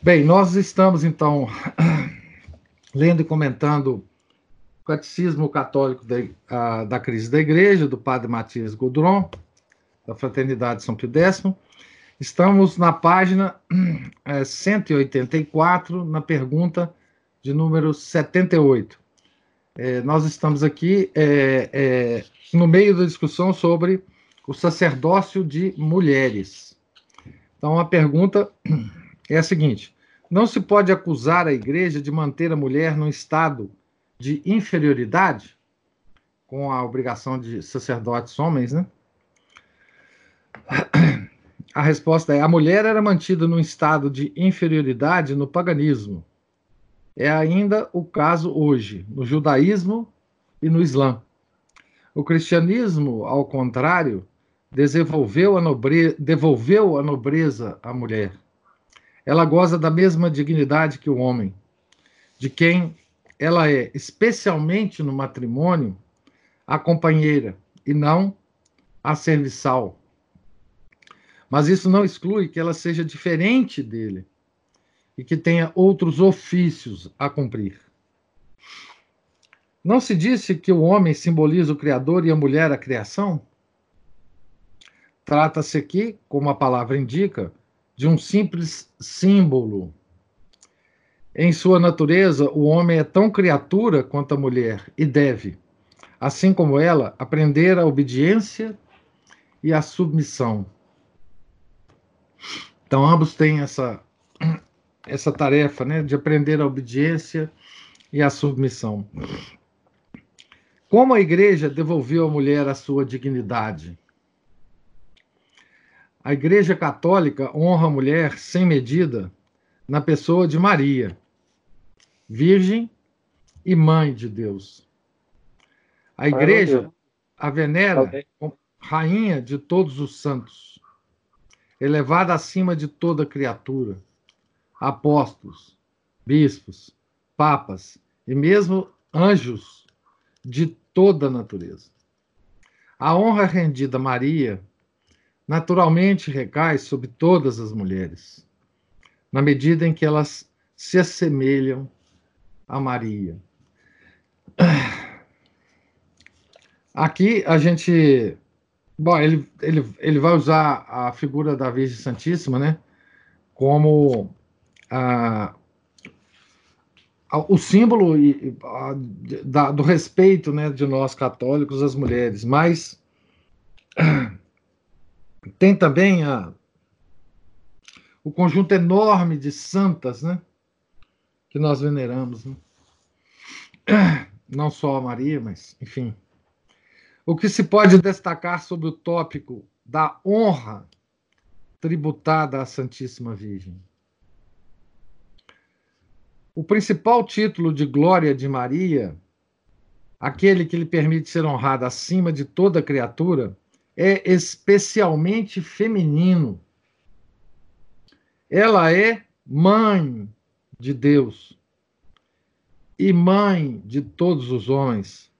Bem, nós estamos então lendo e comentando o Catecismo Católico da, da Crise da Igreja, do Padre Matias Goudron, da Fraternidade São Pio X. Estamos na página é, 184, na pergunta de número 78. É, nós estamos aqui é, é, no meio da discussão sobre o sacerdócio de mulheres. Então, a pergunta é a seguinte: não se pode acusar a igreja de manter a mulher num estado de inferioridade, com a obrigação de sacerdotes homens, né? A resposta é: a mulher era mantida num estado de inferioridade no paganismo. É ainda o caso hoje, no judaísmo e no islã. O cristianismo, ao contrário, desenvolveu a nobre... devolveu a nobreza à mulher ela goza da mesma dignidade que o homem, de quem ela é, especialmente no matrimônio, a companheira e não a serviçal. Mas isso não exclui que ela seja diferente dele e que tenha outros ofícios a cumprir. Não se disse que o homem simboliza o Criador e a mulher a criação? Trata-se aqui, como a palavra indica, de um simples símbolo. Em sua natureza, o homem é tão criatura quanto a mulher e deve, assim como ela, aprender a obediência e a submissão. Então, ambos têm essa, essa tarefa né, de aprender a obediência e a submissão. Como a igreja devolveu à mulher a sua dignidade? A Igreja Católica honra a mulher sem medida na pessoa de Maria, Virgem e Mãe de Deus. A Igreja a venera como Rainha de todos os santos, elevada acima de toda criatura, apóstolos, bispos, papas e mesmo anjos de toda a natureza. A honra rendida a Maria naturalmente recai sobre todas as mulheres, na medida em que elas se assemelham a Maria. Aqui a gente. Bom, ele, ele, ele vai usar a figura da Virgem Santíssima, né? Como a, o símbolo do respeito né, de nós católicos às mulheres, mas tem também a, o conjunto enorme de santas, né? Que nós veneramos. Né? Não só a Maria, mas, enfim. O que se pode destacar sobre o tópico da honra tributada à Santíssima Virgem? O principal título de glória de Maria, aquele que lhe permite ser honrada acima de toda criatura, é especialmente feminino. Ela é mãe de Deus e mãe de todos os homens,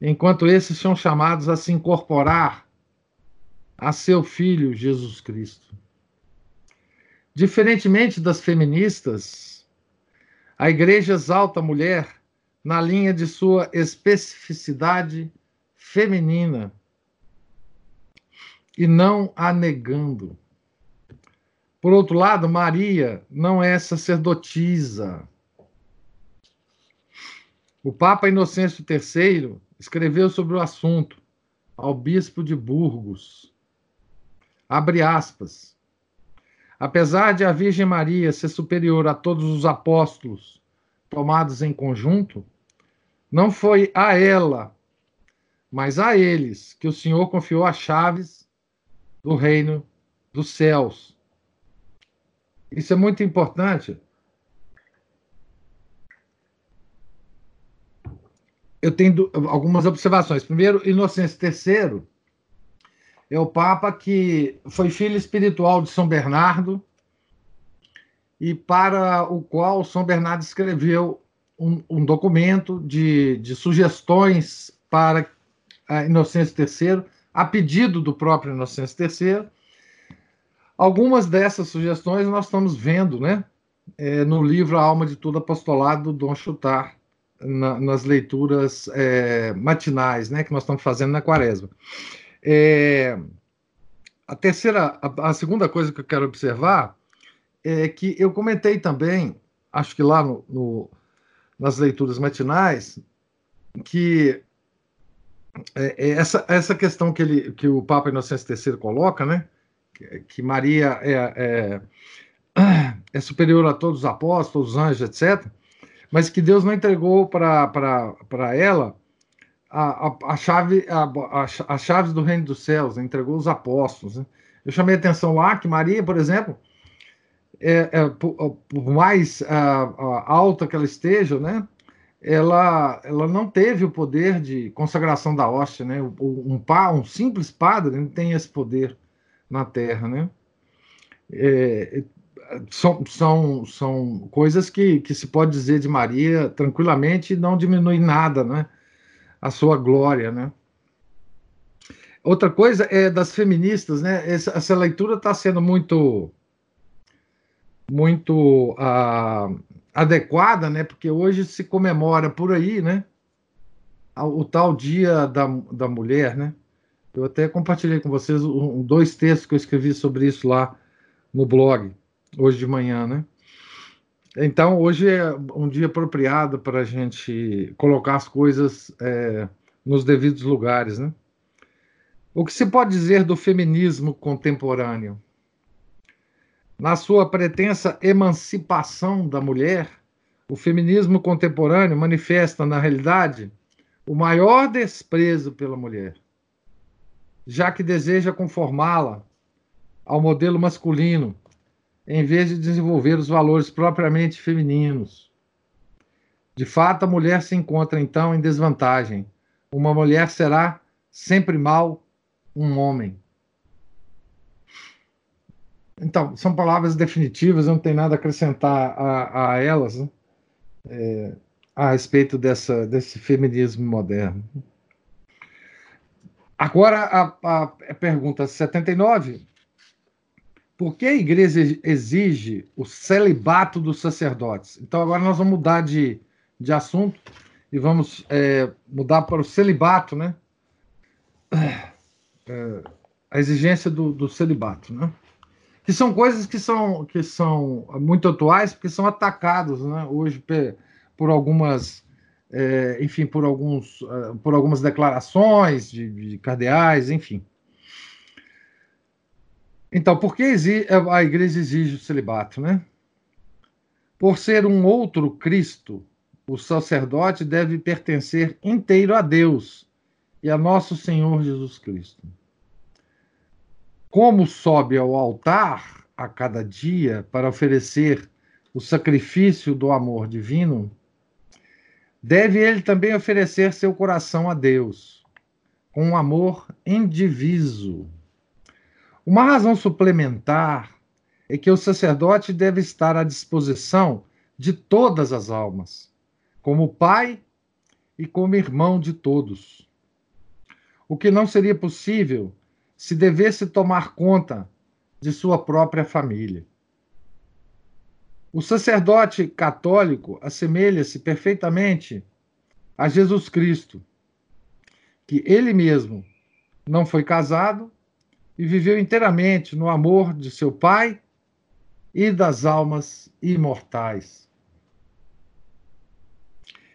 enquanto esses são chamados a se incorporar a seu filho Jesus Cristo. Diferentemente das feministas, a igreja exalta a mulher na linha de sua especificidade feminina e não a negando. Por outro lado, Maria não é sacerdotisa. O Papa Inocêncio III escreveu sobre o assunto ao bispo de Burgos. Abre aspas. Apesar de a Virgem Maria ser superior a todos os apóstolos tomados em conjunto, não foi a ela, mas a eles que o Senhor confiou as chaves do reino dos céus. Isso é muito importante. Eu tenho algumas observações. Primeiro, Inocêncio III é o Papa que foi filho espiritual de São Bernardo e para o qual São Bernardo escreveu um, um documento de, de sugestões para a Inocêncio III, a pedido do próprio Inocêncio III. Algumas dessas sugestões nós estamos vendo né, é, no livro A Alma de Todo Apostolado, do Dom Chutar, na, nas leituras é, matinais né, que nós estamos fazendo na quaresma. É, a terceira, a, a, segunda coisa que eu quero observar é que eu comentei também, acho que lá no, no nas leituras matinais, que é, é essa, essa questão que, ele, que o Papa Inocêncio III coloca, né, que, Maria é, é, é, superior a todos os apóstolos, os anjos, etc., mas que Deus não entregou para ela a, a, a chave, a, a, chaves do reino dos céus, entregou os apóstolos. Né? Eu chamei a atenção lá que Maria, por exemplo, é, é por, por, mais alta que ela esteja, né, ela, ela não teve o poder de consagração da hóstia, né? Um, um, um simples padre não tem esse poder na Terra, né? É, são, são, são coisas que, que se pode dizer de Maria tranquilamente e não diminui nada, né? A sua glória, né? Outra coisa é das feministas, né? Essa, essa leitura está sendo muito, muito uh, adequada, né? Porque hoje se comemora por aí, né? O tal Dia da, da Mulher, né? Eu até compartilhei com vocês um, dois textos que eu escrevi sobre isso lá no blog hoje de manhã, né? Então, hoje é um dia apropriado para a gente colocar as coisas é, nos devidos lugares, né? O que se pode dizer do feminismo contemporâneo? Na sua pretensa emancipação da mulher, o feminismo contemporâneo manifesta, na realidade, o maior desprezo pela mulher, já que deseja conformá-la ao modelo masculino em vez de desenvolver os valores propriamente femininos. De fato, a mulher se encontra então em desvantagem. Uma mulher será sempre mal um homem. Então, são palavras definitivas, não tem nada a acrescentar a, a elas né? é, a respeito dessa, desse feminismo moderno. Agora, a, a pergunta 79 por que a igreja exige o celibato dos sacerdotes? Então, agora nós vamos mudar de, de assunto e vamos é, mudar para o celibato, né? É, a exigência do, do celibato, né? Que são coisas que são, que são muito atuais, porque são atacados né, hoje por algumas, é, enfim, por, alguns, é, por algumas declarações de, de cardeais, enfim. Então, por que a igreja exige o celibato, né? Por ser um outro Cristo, o sacerdote deve pertencer inteiro a Deus e a nosso Senhor Jesus Cristo. Como sobe ao altar a cada dia para oferecer o sacrifício do amor divino, deve ele também oferecer seu coração a Deus, com um amor indiviso uma razão suplementar é que o sacerdote deve estar à disposição de todas as almas, como pai e como irmão de todos. O que não seria possível se devesse tomar conta de sua própria família. O sacerdote católico assemelha-se perfeitamente a Jesus Cristo, que ele mesmo não foi casado e viveu inteiramente no amor de seu Pai e das almas imortais.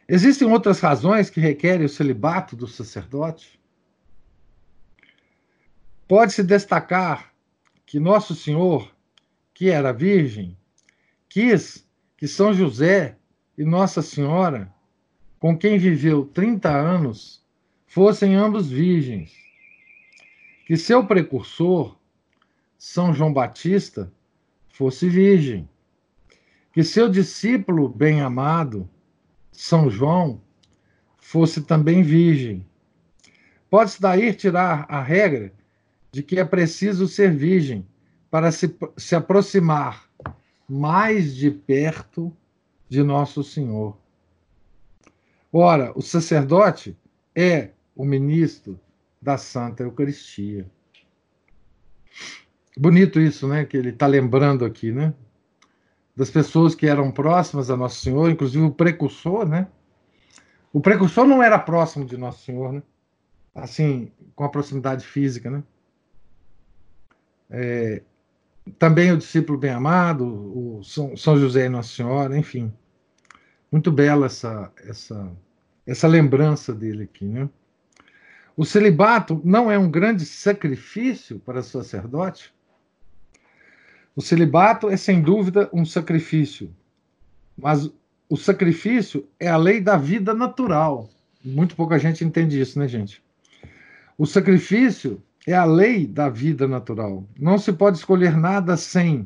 Existem outras razões que requerem o celibato do sacerdote? Pode-se destacar que Nosso Senhor, que era virgem, quis que São José e Nossa Senhora, com quem viveu 30 anos, fossem ambos virgens que seu precursor, São João Batista, fosse virgem, que seu discípulo bem-amado, São João, fosse também virgem. Pode-se daí tirar a regra de que é preciso ser virgem para se, se aproximar mais de perto de Nosso Senhor. Ora, o sacerdote é o ministro da Santa Eucaristia. Bonito isso, né? Que ele está lembrando aqui, né? Das pessoas que eram próximas a Nosso Senhor, inclusive o precursor, né? O precursor não era próximo de Nosso Senhor, né? Assim, com a proximidade física, né? É, também o discípulo bem-amado, o São, São José e Nossa Senhora, enfim. Muito bela essa, essa, essa lembrança dele aqui, né? O celibato não é um grande sacrifício para o sacerdote? O celibato é sem dúvida um sacrifício, mas o sacrifício é a lei da vida natural. Muito pouca gente entende isso, né, gente? O sacrifício é a lei da vida natural. Não se pode escolher nada sem,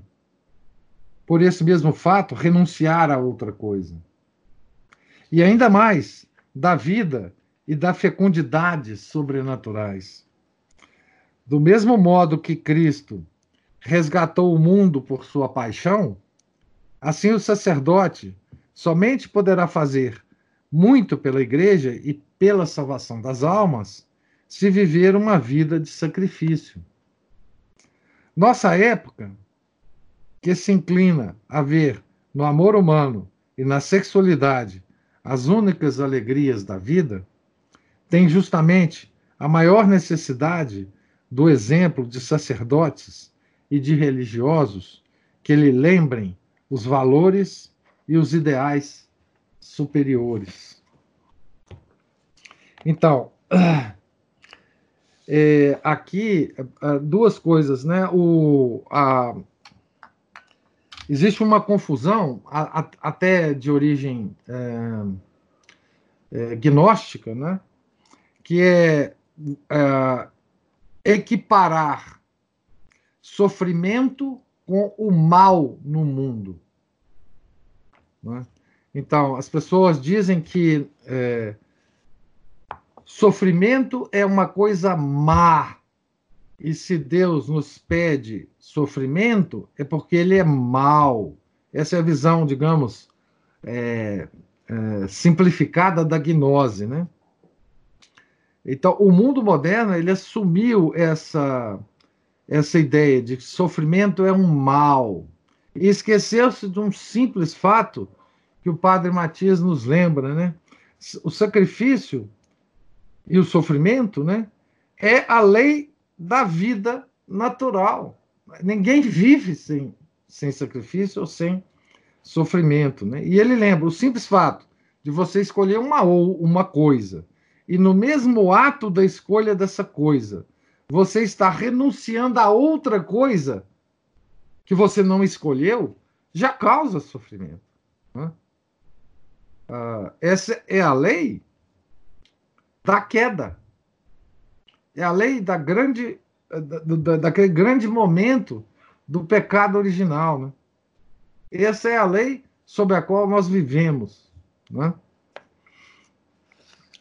por esse mesmo fato, renunciar a outra coisa. E ainda mais, da vida e da fecundidade sobrenaturais. Do mesmo modo que Cristo resgatou o mundo por sua paixão, assim o sacerdote somente poderá fazer muito pela igreja e pela salvação das almas se viver uma vida de sacrifício. Nossa época, que se inclina a ver no amor humano e na sexualidade as únicas alegrias da vida, tem justamente a maior necessidade do exemplo de sacerdotes e de religiosos que lhe lembrem os valores e os ideais superiores. Então, é, aqui é, duas coisas, né? O, a, existe uma confusão, a, a, até de origem é, é, gnóstica, né? que é, é equiparar sofrimento com o mal no mundo. Né? Então, as pessoas dizem que é, sofrimento é uma coisa má. E se Deus nos pede sofrimento, é porque ele é mal. Essa é a visão, digamos, é, é, simplificada da gnose, né? Então, o mundo moderno ele assumiu essa essa ideia de que sofrimento é um mal e esqueceu-se de um simples fato que o padre Matias nos lembra, né? O sacrifício e o sofrimento, né? É a lei da vida natural. Ninguém vive sem, sem sacrifício ou sem sofrimento, né? E ele lembra o simples fato de você escolher uma ou uma coisa e no mesmo ato da escolha dessa coisa, você está renunciando a outra coisa que você não escolheu, já causa sofrimento. Né? Uh, essa é a lei da queda. É a lei da grande, da, daquele grande momento do pecado original. Né? Essa é a lei sobre a qual nós vivemos. Né?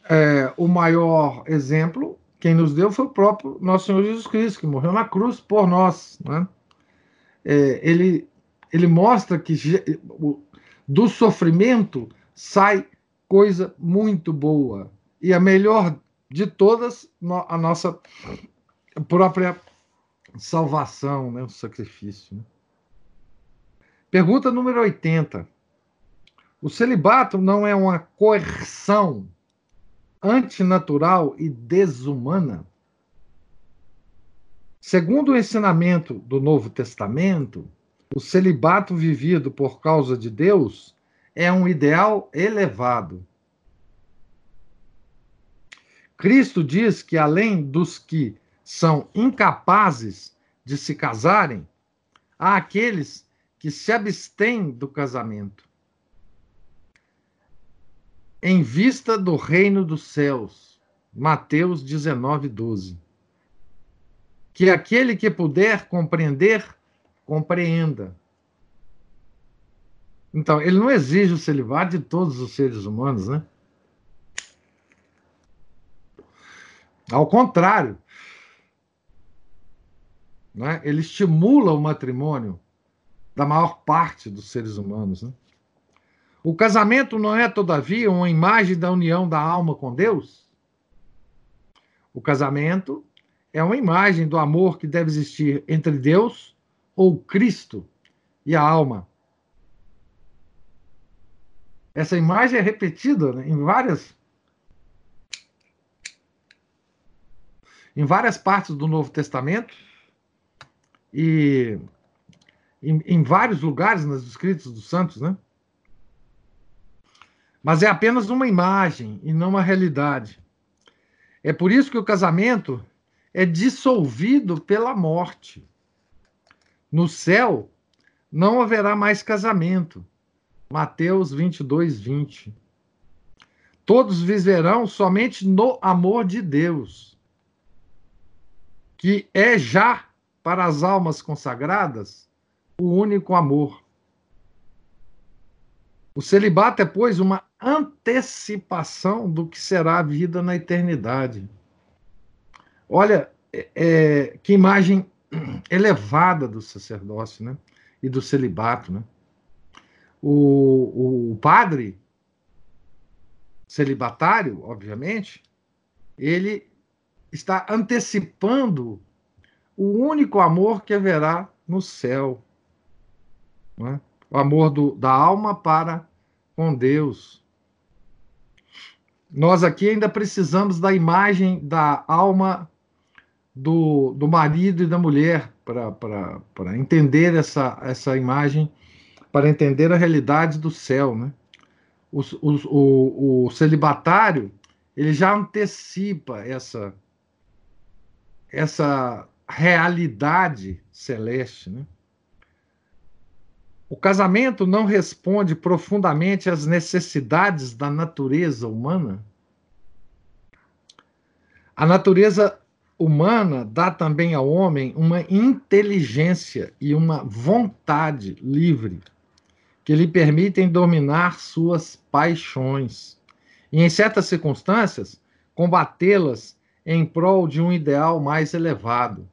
É, o maior exemplo, quem nos deu foi o próprio nosso Senhor Jesus Cristo, que morreu na cruz por nós. Né? É, ele, ele mostra que do sofrimento sai coisa muito boa. E a melhor de todas, a nossa própria salvação, né? o sacrifício. Né? Pergunta número 80. O celibato não é uma coerção antinatural e desumana? Segundo o ensinamento do Novo Testamento, o celibato vivido por causa de Deus é um ideal elevado. Cristo diz que, além dos que são incapazes de se casarem, há aqueles que se abstêm do casamento em vista do reino dos céus. Mateus 19, 12. Que aquele que puder compreender, compreenda. Então, ele não exige o celibato de todos os seres humanos, né? Ao contrário, né? ele estimula o matrimônio da maior parte dos seres humanos. Né? O casamento não é, todavia, uma imagem da união da alma com Deus? O casamento é uma imagem do amor que deve existir entre Deus ou Cristo e a alma. Essa imagem é repetida né, em várias em várias partes do Novo Testamento e em, em vários lugares nos escritos dos santos, né? Mas é apenas uma imagem e não uma realidade. É por isso que o casamento é dissolvido pela morte. No céu não haverá mais casamento. Mateus 22, 20. Todos viverão somente no amor de Deus, que é já para as almas consagradas o único amor. O celibato é, pois, uma antecipação do que será a vida na eternidade. Olha, é, é, que imagem elevada do sacerdócio, né? E do celibato, né? O, o padre celibatário, obviamente, ele está antecipando o único amor que haverá no céu. É? O amor do, da alma para com Deus. Nós aqui ainda precisamos da imagem da alma do, do marido e da mulher para entender essa, essa imagem, para entender a realidade do céu. Né? O, o, o, o celibatário ele já antecipa essa, essa realidade celeste. Né? O casamento não responde profundamente às necessidades da natureza humana? A natureza humana dá também ao homem uma inteligência e uma vontade livre que lhe permitem dominar suas paixões e, em certas circunstâncias, combatê-las em prol de um ideal mais elevado.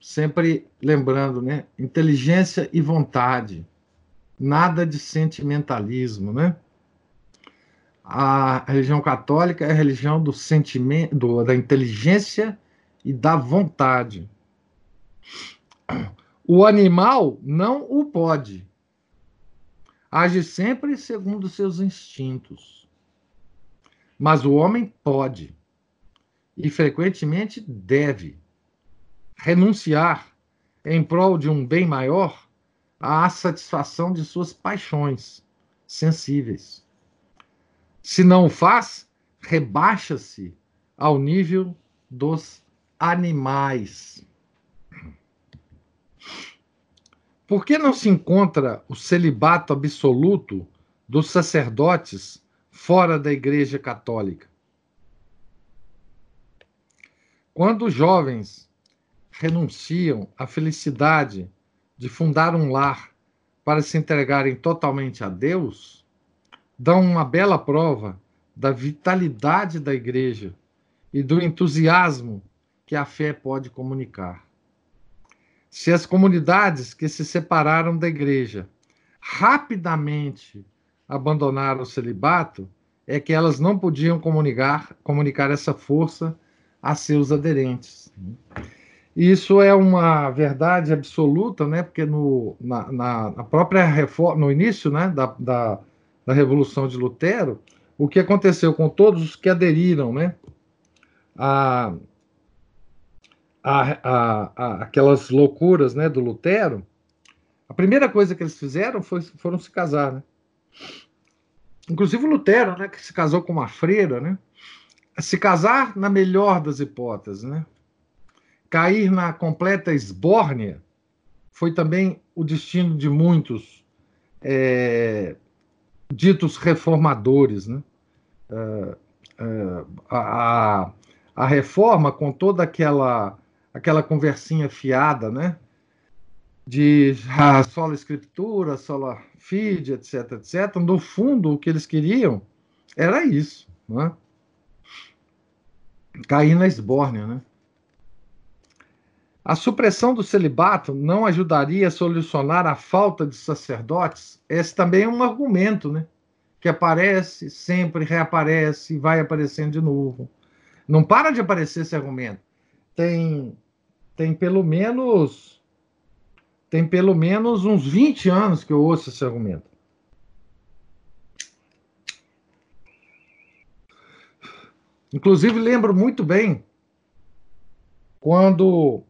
Sempre lembrando, né? Inteligência e vontade. Nada de sentimentalismo, né? a religião católica é a religião do sentimento, da inteligência e da vontade. O animal não o pode. Age sempre segundo seus instintos. Mas o homem pode. E frequentemente deve renunciar em prol de um bem maior à satisfação de suas paixões sensíveis. Se não o faz, rebaixa-se ao nível dos animais. Por que não se encontra o celibato absoluto dos sacerdotes fora da Igreja Católica? Quando os jovens renunciam à felicidade de fundar um lar para se entregarem totalmente a Deus, dão uma bela prova da vitalidade da igreja e do entusiasmo que a fé pode comunicar. Se as comunidades que se separaram da igreja rapidamente abandonaram o celibato, é que elas não podiam comunicar, comunicar essa força a seus aderentes. Isso é uma verdade absoluta, né? Porque no, na, na própria reforma, no início, né, da, da da Revolução de Lutero, o que aconteceu com todos os que aderiram né, a, a, a, a aquelas loucuras né, do Lutero, a primeira coisa que eles fizeram foi, foram se casar. Né? Inclusive o Lutero, né, que se casou com uma freira, né? Se casar na melhor das hipóteses, né? cair na completa esbórnia foi também o destino de muitos é, ditos reformadores. Né? Uh, uh, a, a reforma, com toda aquela, aquela conversinha fiada, né? de ah, sola escritura, sola fide, etc, etc. No fundo, o que eles queriam era isso, né? Cair na esbórnia, né? A supressão do celibato não ajudaria a solucionar a falta de sacerdotes? Esse também é um argumento, né? Que aparece, sempre reaparece vai aparecendo de novo. Não para de aparecer esse argumento. Tem, tem pelo menos tem pelo menos uns 20 anos que eu ouço esse argumento. Inclusive, lembro muito bem quando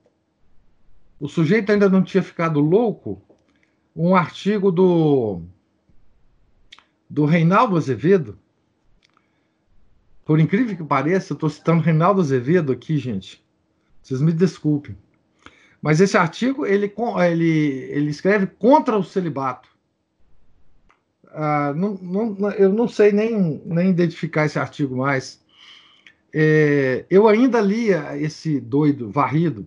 o sujeito ainda não tinha ficado louco, um artigo do, do Reinaldo Azevedo. Por incrível que pareça, eu estou citando Reinaldo Azevedo aqui, gente. Vocês me desculpem. Mas esse artigo ele, ele, ele escreve contra o celibato. Ah, não, não, eu não sei nem, nem identificar esse artigo mais. É, eu ainda lia esse doido varrido,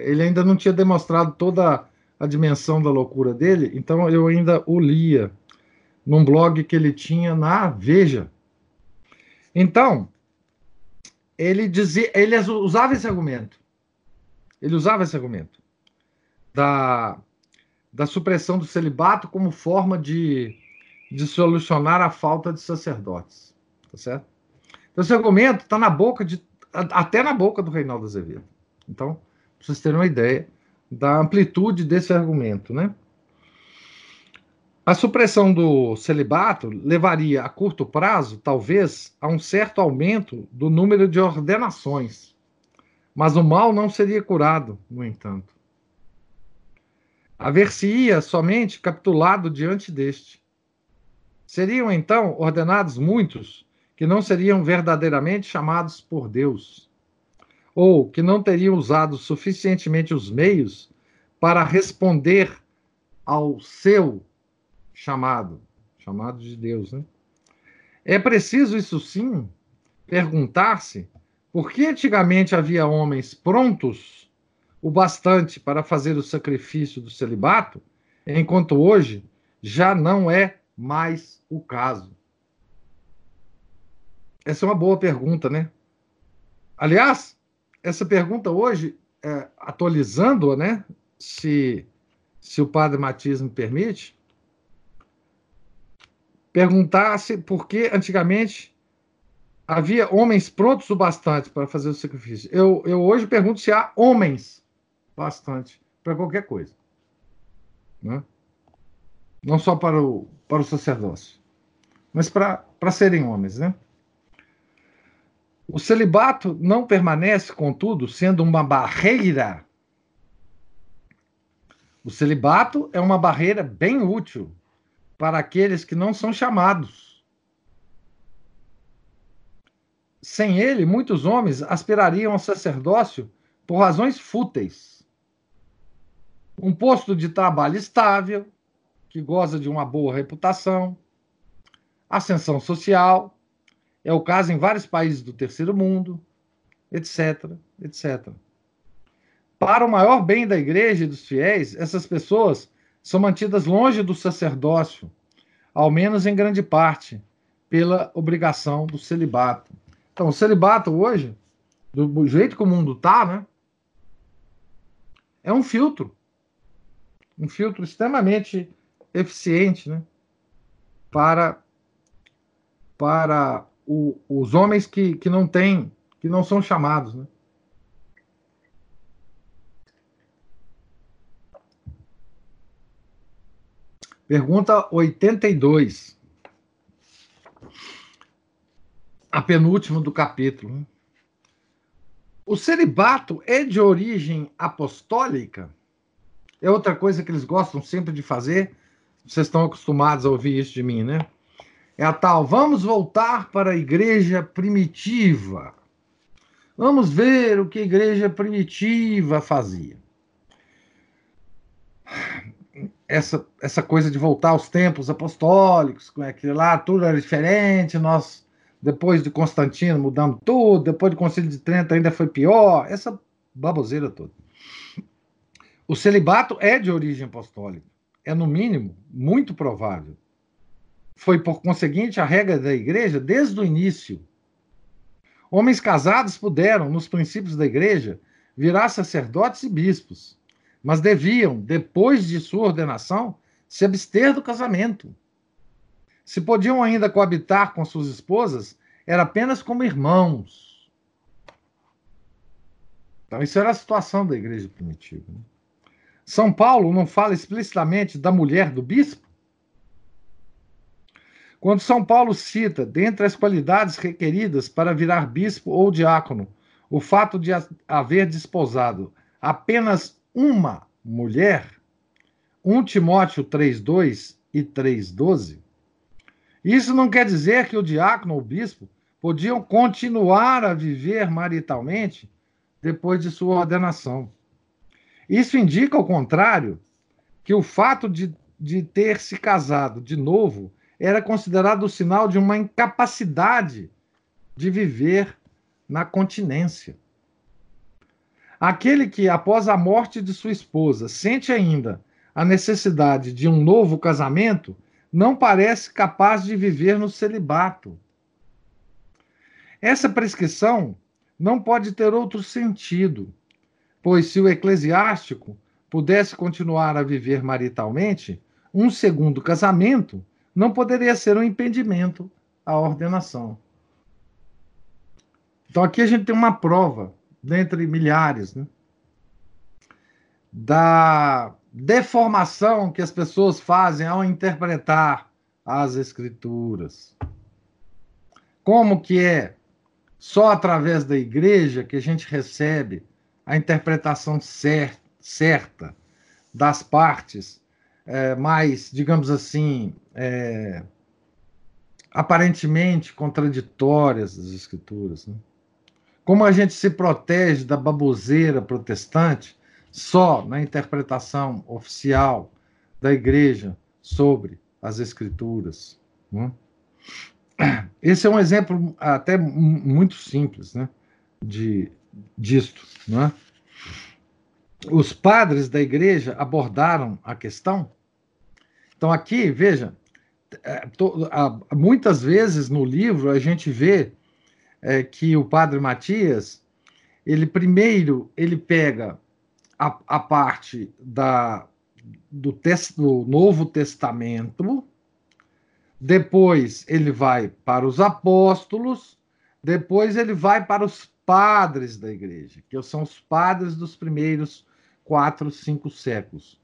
ele ainda não tinha demonstrado toda a dimensão da loucura dele, então eu ainda o lia num blog que ele tinha na Veja. Então, ele dizia, ele usava esse argumento. Ele usava esse argumento da, da supressão do celibato como forma de, de solucionar a falta de sacerdotes. Tá certo? Então, esse argumento está na boca de. até na boca do Reinaldo Azevedo. Então, para vocês terem uma ideia da amplitude desse argumento, né? A supressão do celibato levaria a curto prazo, talvez, a um certo aumento do número de ordenações. Mas o mal não seria curado, no entanto. Haver-se-ia somente capitulado diante deste. Seriam, então, ordenados muitos que não seriam verdadeiramente chamados por Deus, ou que não teriam usado suficientemente os meios para responder ao seu chamado, chamado de Deus, né? É preciso, isso sim, perguntar-se por que antigamente havia homens prontos o bastante para fazer o sacrifício do celibato, enquanto hoje já não é mais o caso. Essa é uma boa pergunta, né? Aliás, essa pergunta hoje, é, atualizando-a, né? Se, se o padre Matias me permite, perguntar-se por que antigamente havia homens prontos o bastante para fazer o sacrifício. Eu, eu hoje pergunto se há homens bastante para qualquer coisa. Né? Não só para o, para o sacerdócio, mas para, para serem homens, né? O celibato não permanece, contudo, sendo uma barreira. O celibato é uma barreira bem útil para aqueles que não são chamados. Sem ele, muitos homens aspirariam ao sacerdócio por razões fúteis. Um posto de trabalho estável, que goza de uma boa reputação, ascensão social, é o caso em vários países do terceiro mundo, etc, etc. Para o maior bem da igreja e dos fiéis, essas pessoas são mantidas longe do sacerdócio, ao menos em grande parte, pela obrigação do celibato. Então, o celibato hoje, do jeito que o mundo está, né, é um filtro. Um filtro extremamente eficiente né, para, para o, os homens que, que não têm, que não são chamados. Né? Pergunta 82. A penúltima do capítulo. Né? O celibato é de origem apostólica? É outra coisa que eles gostam sempre de fazer. Vocês estão acostumados a ouvir isso de mim, né? É a tal, vamos voltar para a igreja primitiva. Vamos ver o que a igreja primitiva fazia. Essa, essa coisa de voltar aos tempos apostólicos, como é que lá tudo era diferente, nós, depois de Constantino, mudamos tudo, depois do Concílio de Trento ainda foi pior, essa baboseira toda. O celibato é de origem apostólica. É, no mínimo, muito provável. Foi, por conseguinte, a regra da igreja desde o início. Homens casados puderam, nos princípios da igreja, virar sacerdotes e bispos, mas deviam, depois de sua ordenação, se abster do casamento. Se podiam ainda coabitar com suas esposas, era apenas como irmãos. Então, isso era a situação da igreja primitiva. Né? São Paulo não fala explicitamente da mulher do bispo? Quando São Paulo cita, dentre as qualidades requeridas para virar bispo ou diácono, o fato de haver desposado apenas uma mulher, 1 Timóteo 3,2 e 3,12, isso não quer dizer que o diácono ou o bispo podiam continuar a viver maritalmente depois de sua ordenação. Isso indica, ao contrário, que o fato de, de ter se casado de novo era considerado o sinal de uma incapacidade de viver na continência. Aquele que, após a morte de sua esposa, sente ainda a necessidade de um novo casamento, não parece capaz de viver no celibato. Essa prescrição não pode ter outro sentido, pois se o eclesiástico pudesse continuar a viver maritalmente, um segundo casamento não poderia ser um impedimento à ordenação. Então aqui a gente tem uma prova, dentre milhares, né, da deformação que as pessoas fazem ao interpretar as escrituras. Como que é só através da igreja que a gente recebe a interpretação cer certa das partes é, mais, digamos assim, é, aparentemente contraditórias das escrituras. Né? Como a gente se protege da baboseira protestante só na interpretação oficial da igreja sobre as escrituras. Né? Esse é um exemplo até muito simples né, de, disto. Né? Os padres da igreja abordaram a questão. Então, aqui, veja, é, muitas vezes no livro a gente vê é, que o padre Matias, ele primeiro ele pega a, a parte da, do, tes, do Novo Testamento, depois ele vai para os apóstolos, depois ele vai para os padres da igreja, que são os padres dos primeiros quatro, cinco séculos.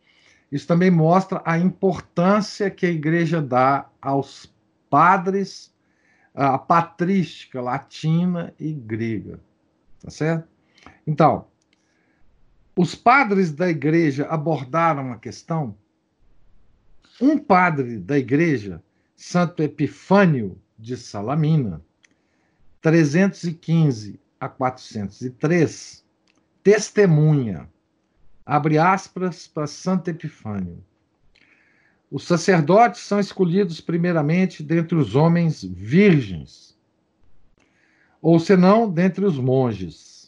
Isso também mostra a importância que a igreja dá aos padres, a patrística latina e grega. Tá certo? Então, os padres da igreja abordaram a questão. Um padre da igreja, Santo Epifânio de Salamina, 315 a 403, testemunha, abre aspas para Santo Epifânio. Os sacerdotes são escolhidos primeiramente dentre os homens virgens, ou senão dentre os monges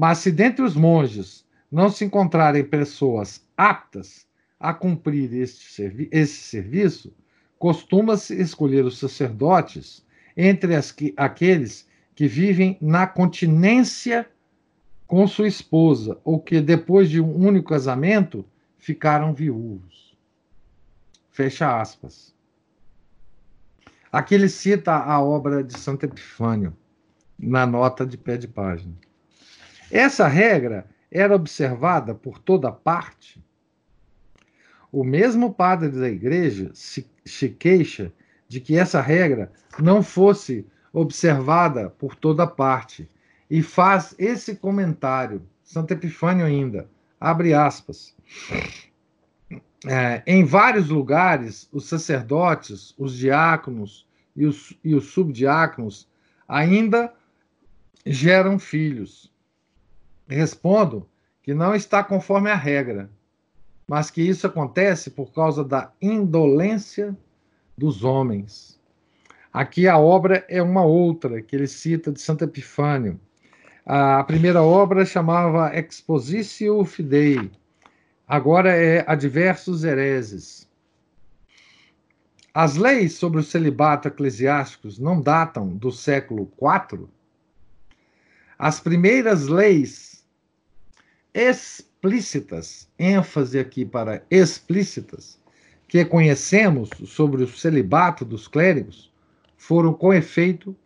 mas se dentre os monges não se encontrarem pessoas aptas a cumprir este servi esse serviço, costuma-se escolher os sacerdotes entre que, aqueles que vivem na continência com sua esposa, ou que depois de um único casamento ficaram viúvos. Fecha aspas. Aqui ele cita a obra de Santo Epifânio, na nota de pé de página. Essa regra era observada por toda parte. O mesmo padre da igreja se, se queixa de que essa regra não fosse observada por toda parte e faz esse comentário, Santo Epifânio ainda, abre aspas. É, em vários lugares, os sacerdotes, os diáconos e os, e os subdiáconos ainda geram filhos. Respondo que não está conforme a regra, mas que isso acontece por causa da indolência dos homens. Aqui a obra é uma outra que ele cita de Santo Epifânio. A primeira obra chamava Expositio Fidei, agora é adversos hereses. As leis sobre o celibato eclesiásticos não datam do século IV? As primeiras leis explícitas, ênfase aqui para explícitas, que conhecemos sobre o celibato dos clérigos, foram com efeito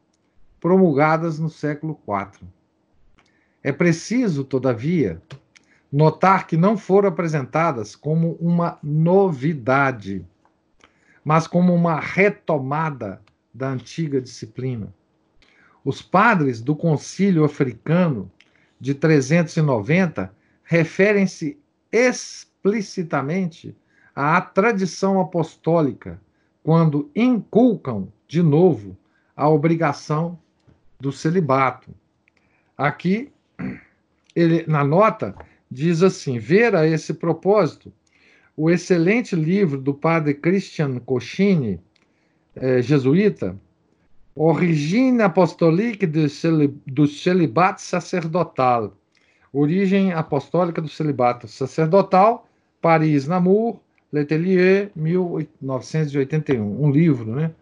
promulgadas no século IV. É preciso, todavia, notar que não foram apresentadas como uma novidade mas como uma retomada da antiga disciplina. Os padres do Concílio Africano de 390 referem-se explicitamente à tradição apostólica quando inculcam de novo a obrigação do celibato. Aqui, ele, na nota, diz assim: ver a esse propósito o excelente livro do padre Christian Cochini, eh, jesuíta, Origine apostolique do celibato sacerdotal, Origem apostólica do celibato sacerdotal, Paris Namur, Letelier, 1981. Um livro né,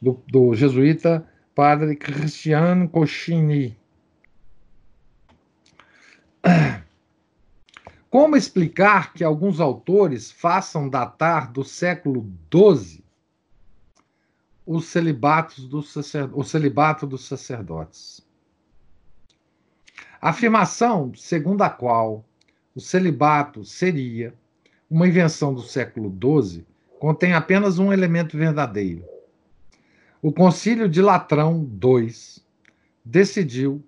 do, do jesuíta padre Christian Cochini. Como explicar que alguns autores façam datar do século XII os celibatos o celibato dos sacerdotes? A afirmação segundo a qual o celibato seria uma invenção do século XII contém apenas um elemento verdadeiro. O Concílio de Latrão II decidiu,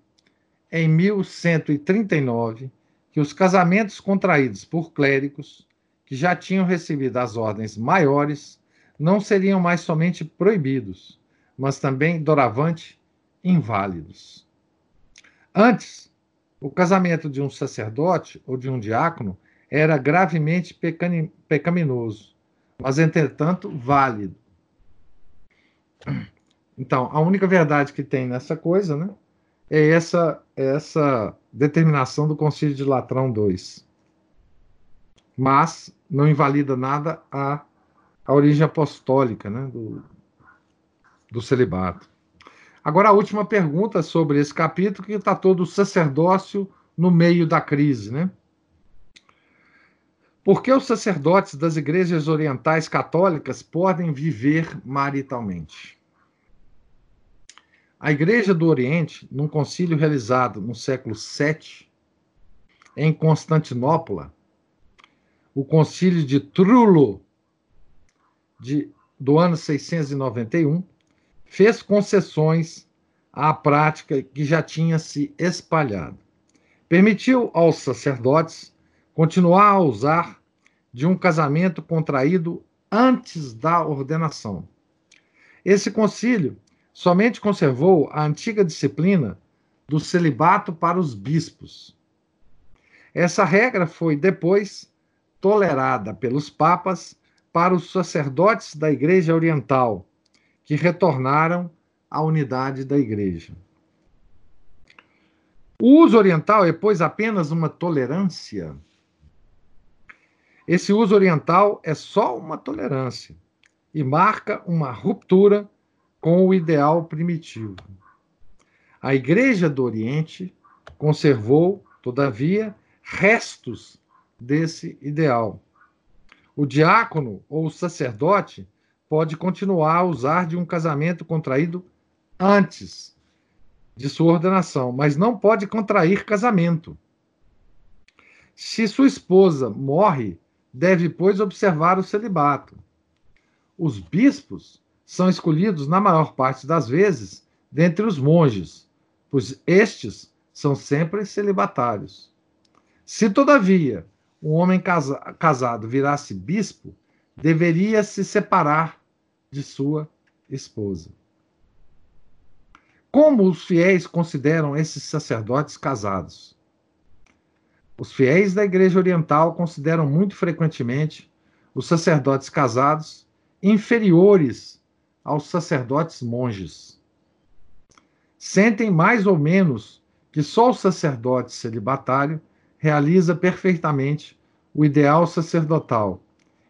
em 1139, que os casamentos contraídos por clérigos que já tinham recebido as ordens maiores não seriam mais somente proibidos, mas também, doravante, inválidos. Antes, o casamento de um sacerdote ou de um diácono era gravemente pecaminoso, mas, entretanto, válido. Então, a única verdade que tem nessa coisa, né, é essa, essa determinação do Concílio de Latrão II. Mas não invalida nada a, a origem apostólica né, do, do celibato. Agora, a última pergunta sobre esse capítulo, que está todo o sacerdócio no meio da crise. Né? Por que os sacerdotes das igrejas orientais católicas podem viver maritalmente? A Igreja do Oriente, num concílio realizado no século VII, em Constantinopla, o concílio de Trullo, de, do ano 691, fez concessões à prática que já tinha se espalhado. Permitiu aos sacerdotes continuar a usar de um casamento contraído antes da ordenação. Esse concílio somente conservou a antiga disciplina do celibato para os bispos. Essa regra foi depois tolerada pelos papas para os sacerdotes da Igreja Oriental, que retornaram à unidade da Igreja. O uso oriental é, pois, apenas uma tolerância. Esse uso oriental é só uma tolerância e marca uma ruptura com o ideal primitivo. A Igreja do Oriente conservou, todavia, restos desse ideal. O diácono ou sacerdote pode continuar a usar de um casamento contraído antes de sua ordenação, mas não pode contrair casamento. Se sua esposa morre, deve, pois, observar o celibato. Os bispos são escolhidos, na maior parte das vezes, dentre os monges, pois estes são sempre celibatários. Se, todavia, um homem casa casado virasse bispo, deveria se separar de sua esposa. Como os fiéis consideram esses sacerdotes casados? Os fiéis da Igreja Oriental consideram muito frequentemente os sacerdotes casados inferiores aos sacerdotes monges. Sentem mais ou menos que só o sacerdote celibatário realiza perfeitamente o ideal sacerdotal.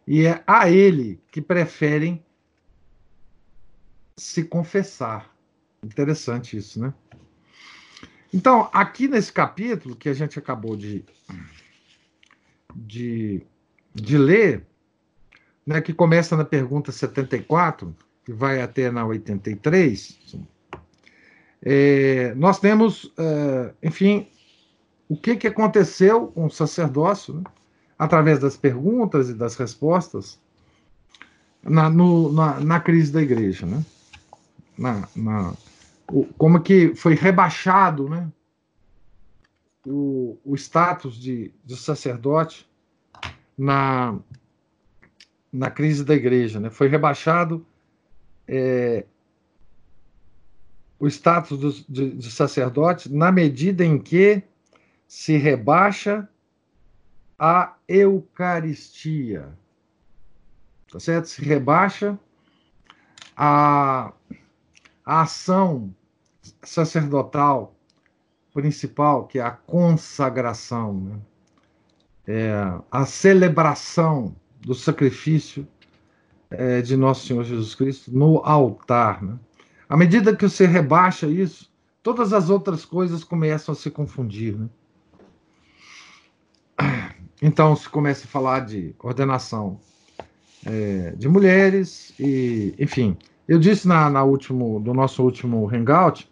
E é a ele que preferem se confessar. Interessante isso, né? Então, aqui nesse capítulo que a gente acabou de, de, de ler, né, que começa na pergunta 74, que vai até na 83, é, nós temos, é, enfim, o que, que aconteceu com o sacerdócio, né, através das perguntas e das respostas, na, no, na, na crise da igreja, né? Na, na, o, como que foi rebaixado, né? O, o status de, de sacerdote na, na crise da igreja, né? Foi rebaixado é, o status do, de, de sacerdote na medida em que se rebaixa a Eucaristia. Tá certo? Se rebaixa a, a ação sacerdotal principal, que é a consagração, né? é a celebração do sacrifício é, de nosso Senhor Jesus Cristo no altar. Né? À medida que você rebaixa isso, todas as outras coisas começam a se confundir. Né? Então se começa a falar de ordenação é, de mulheres e, enfim, eu disse na, na último, do nosso último hangout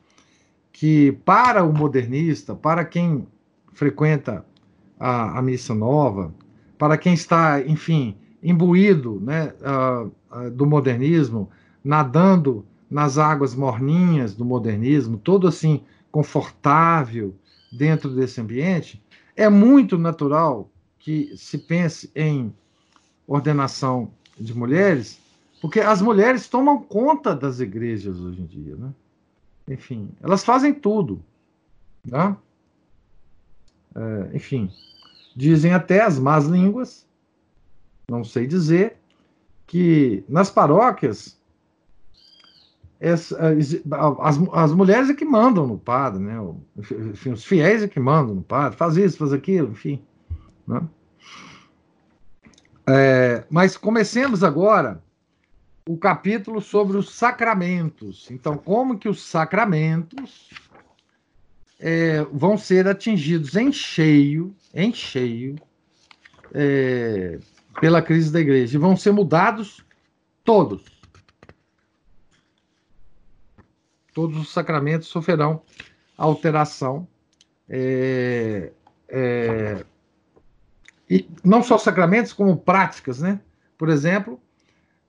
que para o modernista, para quem frequenta a, a missa nova, para quem está, enfim, imbuído né, uh, uh, do modernismo, nadando nas águas morninhas do modernismo, todo assim confortável dentro desse ambiente, é muito natural que se pense em ordenação de mulheres, porque as mulheres tomam conta das igrejas hoje em dia, né? Enfim, elas fazem tudo, né? É, enfim, dizem até as más línguas, não sei dizer, que nas paróquias as, as, as, mulheres é que mandam no padre, né? Enfim, os fiéis é que mandam no padre, faz isso, faz aquilo, enfim. Né? É, mas comecemos agora o capítulo sobre os sacramentos. Então, como que os sacramentos é, vão ser atingidos em cheio, em cheio, é, pela crise da igreja, e vão ser mudados todos. Todos os sacramentos sofrerão alteração é, é, e não só sacramentos, como práticas, né? Por exemplo,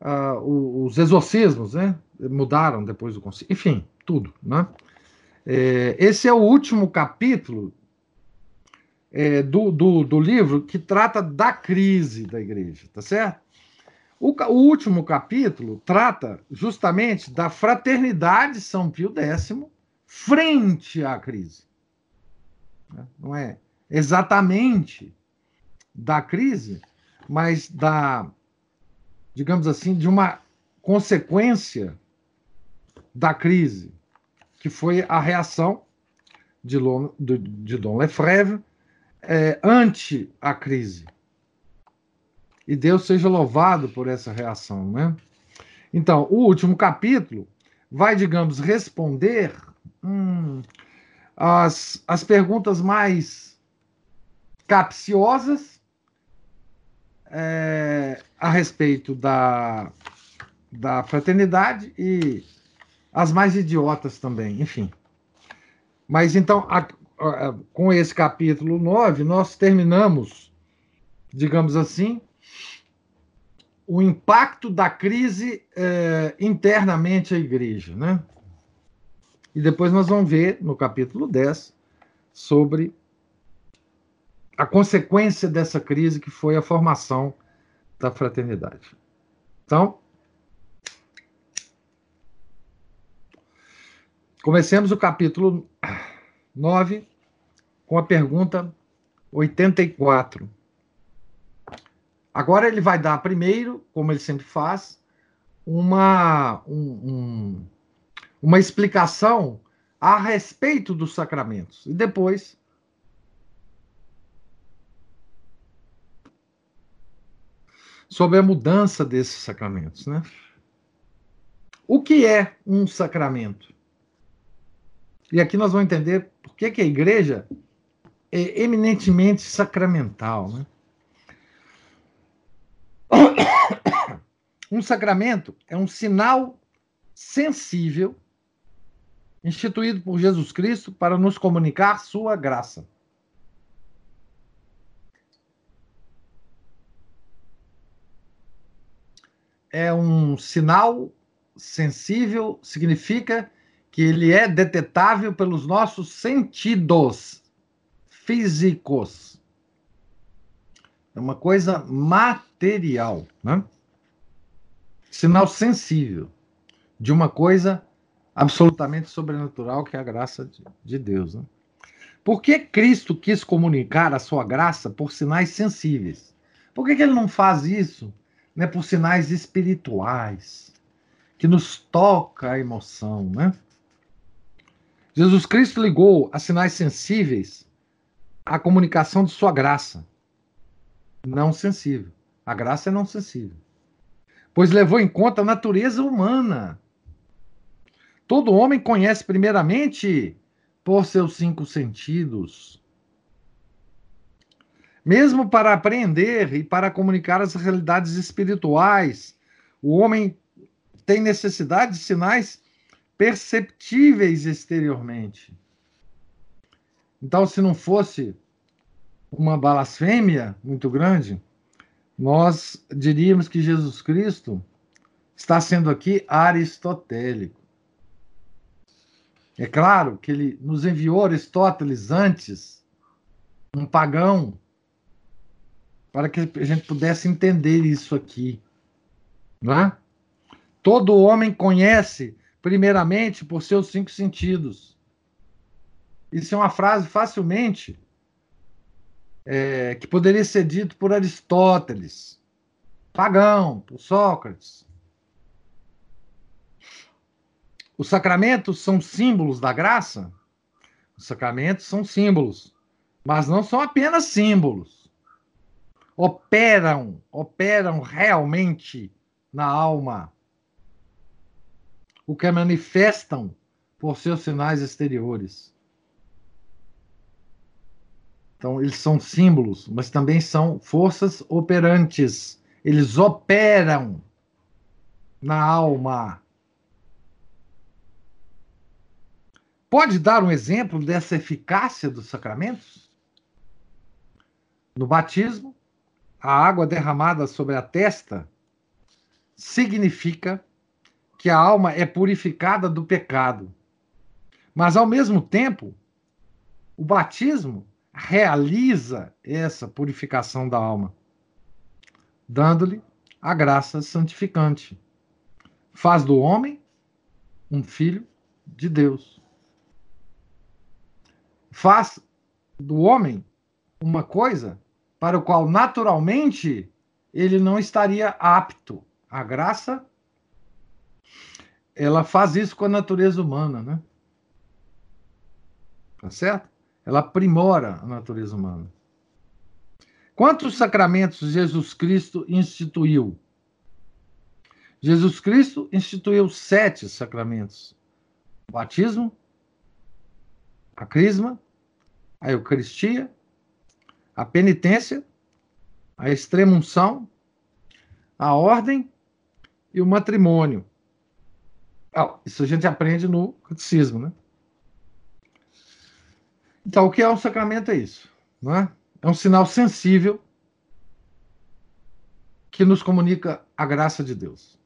uh, os exorcismos, né? Mudaram depois do concílio. Enfim, tudo, né? É, esse é o último capítulo é, do, do, do, livro que trata da crise da igreja, tá certo? O, o, último capítulo trata justamente da fraternidade São Pio X frente à crise. Né? Não é exatamente da crise, mas da, digamos assim, de uma consequência da crise, que foi a reação de, de, de Dom Lefebvre é, ante a crise. E Deus seja louvado por essa reação, né? Então, o último capítulo vai, digamos, responder hum, as, as perguntas mais capciosas é, a respeito da, da fraternidade e as mais idiotas também, enfim. Mas então, a, com esse capítulo 9, nós terminamos, digamos assim, o impacto da crise é, internamente à igreja, né? E depois nós vamos ver no capítulo 10 sobre a consequência dessa crise que foi a formação da fraternidade. Então, comecemos o capítulo 9 com a pergunta 84. Agora ele vai dar primeiro, como ele sempre faz, uma, um, um, uma explicação a respeito dos sacramentos. E depois sobre a mudança desses sacramentos, né? O que é um sacramento? E aqui nós vamos entender que, que a igreja é eminentemente sacramental. Né? Um sacramento é um sinal sensível instituído por Jesus Cristo para nos comunicar sua graça. É um sinal sensível, significa que ele é detetável pelos nossos sentidos físicos. É uma coisa material, né? sinal sensível de uma coisa absolutamente sobrenatural que é a graça de Deus. Né? Por que Cristo quis comunicar a sua graça por sinais sensíveis? Por que, que ele não faz isso né, por sinais espirituais, que nos toca a emoção? Né? Jesus Cristo ligou a sinais sensíveis à comunicação de sua graça, não sensível. A graça é não sensível pois levou em conta a natureza humana. Todo homem conhece primeiramente por seus cinco sentidos. Mesmo para aprender e para comunicar as realidades espirituais, o homem tem necessidade de sinais perceptíveis exteriormente. Então, se não fosse uma blasfêmia muito grande, nós diríamos que Jesus Cristo está sendo aqui aristotélico. É claro que ele nos enviou Aristóteles antes, um pagão, para que a gente pudesse entender isso aqui. Não é? Todo homem conhece, primeiramente, por seus cinco sentidos. Isso é uma frase facilmente é, que poderia ser dito por Aristóteles, Pagão, por Sócrates. Os sacramentos são símbolos da graça? Os sacramentos são símbolos, mas não são apenas símbolos. Operam, operam realmente na alma. O que manifestam por seus sinais exteriores. Então, eles são símbolos, mas também são forças operantes. Eles operam na alma. Pode dar um exemplo dessa eficácia dos sacramentos? No batismo, a água derramada sobre a testa significa que a alma é purificada do pecado. Mas, ao mesmo tempo, o batismo realiza essa purificação da alma, dando-lhe a graça santificante. Faz do homem um filho de Deus. Faz do homem uma coisa para o qual naturalmente ele não estaria apto. A graça ela faz isso com a natureza humana, né? Tá certo? Ela aprimora a natureza humana. Quantos sacramentos Jesus Cristo instituiu? Jesus Cristo instituiu sete sacramentos: o batismo, a crisma, a Eucaristia, a penitência, a extrema-unção, a ordem e o matrimônio. Oh, isso a gente aprende no catecismo, né? Então, o que é um sacramento é isso. Não é? é um sinal sensível que nos comunica a graça de Deus.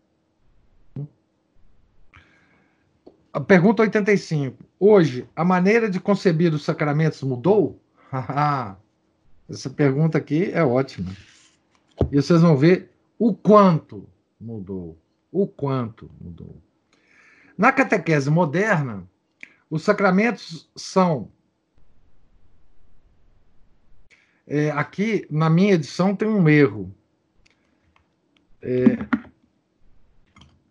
Pergunta 85. Hoje, a maneira de conceber os sacramentos mudou? Essa pergunta aqui é ótima. E vocês vão ver o quanto mudou. O quanto mudou. Na catequese moderna, os sacramentos são É, aqui, na minha edição, tem um erro. É,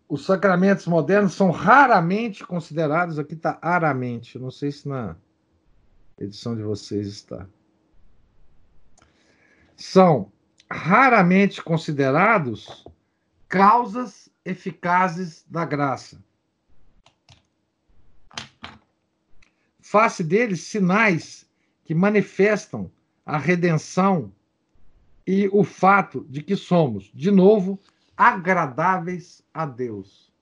os sacramentos modernos são raramente considerados, aqui está raramente, não sei se na edição de vocês está. São raramente considerados causas eficazes da graça. Face deles sinais que manifestam a redenção e o fato de que somos, de novo, agradáveis a Deus.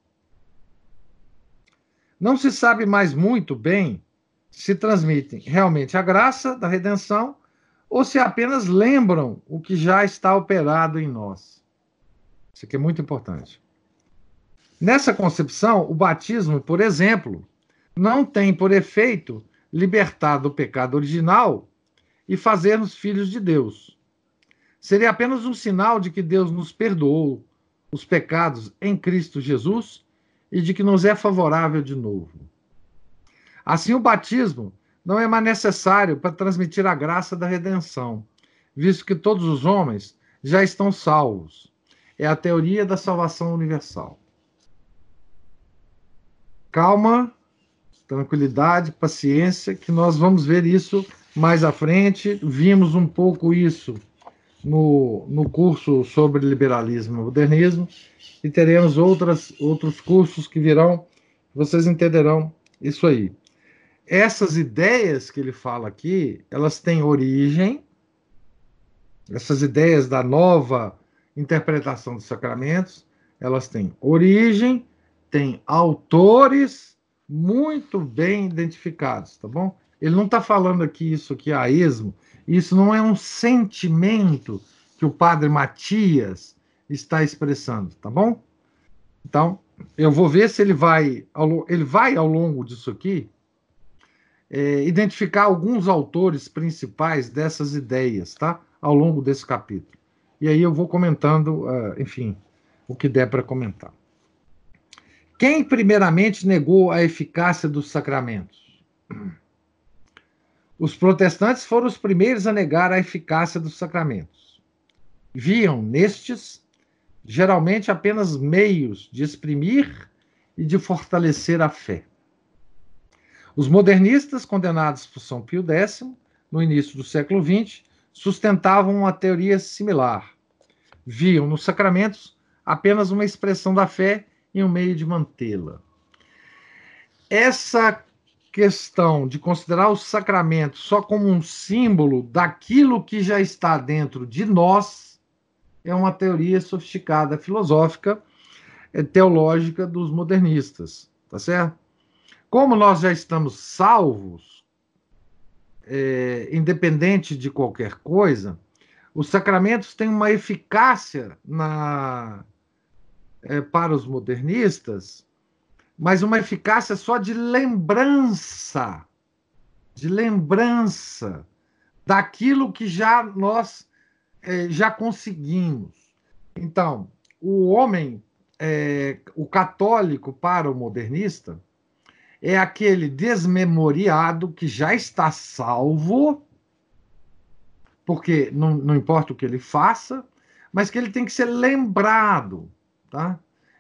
Não se sabe mais muito bem se transmitem realmente a graça da redenção ou se apenas lembram o que já está operado em nós. Isso aqui é muito importante. Nessa concepção, o batismo, por exemplo, não tem por efeito libertar do pecado original e fazer-nos filhos de Deus. Seria apenas um sinal de que Deus nos perdoou os pecados em Cristo Jesus e de que nos é favorável de novo. Assim, o batismo não é mais necessário para transmitir a graça da redenção, visto que todos os homens já estão salvos. É a teoria da salvação universal. Calma, tranquilidade, paciência, que nós vamos ver isso mais à frente. Vimos um pouco isso no, no curso sobre liberalismo e modernismo e teremos outras, outros cursos que virão, vocês entenderão isso aí. Essas ideias que ele fala aqui, elas têm origem, essas ideias da nova interpretação dos sacramentos, elas têm origem, têm autores muito bem identificados, tá bom? Ele não está falando aqui isso aqui a esmo, isso não é um sentimento que o padre Matias está expressando, tá bom? Então, eu vou ver se ele vai, ele vai ao longo disso aqui, é, identificar alguns autores principais dessas ideias, tá? Ao longo desse capítulo. E aí eu vou comentando, uh, enfim, o que der para comentar. Quem primeiramente negou a eficácia dos sacramentos? Os protestantes foram os primeiros a negar a eficácia dos sacramentos. Viam nestes, geralmente, apenas meios de exprimir e de fortalecer a fé. Os modernistas, condenados por São Pio X, no início do século XX, sustentavam uma teoria similar. Viam nos sacramentos apenas uma expressão da fé e um meio de mantê-la. Essa questão de considerar o sacramento só como um símbolo daquilo que já está dentro de nós é uma teoria sofisticada, filosófica, é, teológica dos modernistas, tá certo? Como nós já estamos salvos, é, independente de qualquer coisa, os sacramentos têm uma eficácia na, é, para os modernistas mas uma eficácia só de lembrança, de lembrança daquilo que já nós é, já conseguimos. Então, o homem, é, o católico para o modernista, é aquele desmemoriado que já está salvo, porque não, não importa o que ele faça, mas que ele tem que ser lembrado, tá?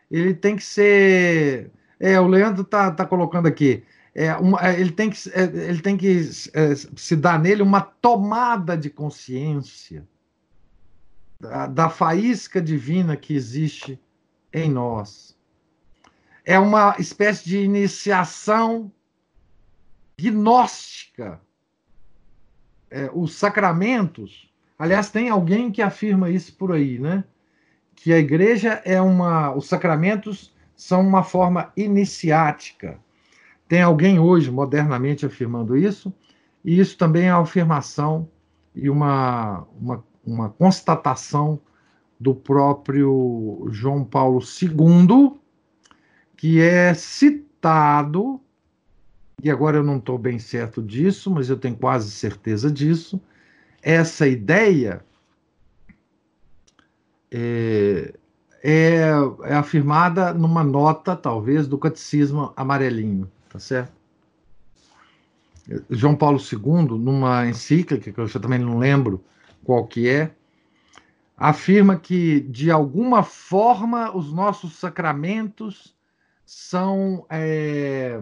Ele tem que ser é, o Leandro está tá colocando aqui. É, uma, é, ele tem que, é, ele tem que é, se dar nele uma tomada de consciência da, da faísca divina que existe em nós. É uma espécie de iniciação gnóstica. É, os sacramentos, aliás, tem alguém que afirma isso por aí, né? Que a igreja é uma. Os sacramentos são uma forma iniciática. Tem alguém hoje modernamente afirmando isso, e isso também é uma afirmação e uma, uma, uma constatação do próprio João Paulo II, que é citado, e agora eu não estou bem certo disso, mas eu tenho quase certeza disso, essa ideia é, é, é afirmada numa nota, talvez, do catecismo amarelinho, tá certo? João Paulo II, numa encíclica, que eu já também não lembro qual que é, afirma que, de alguma forma, os nossos sacramentos são, é,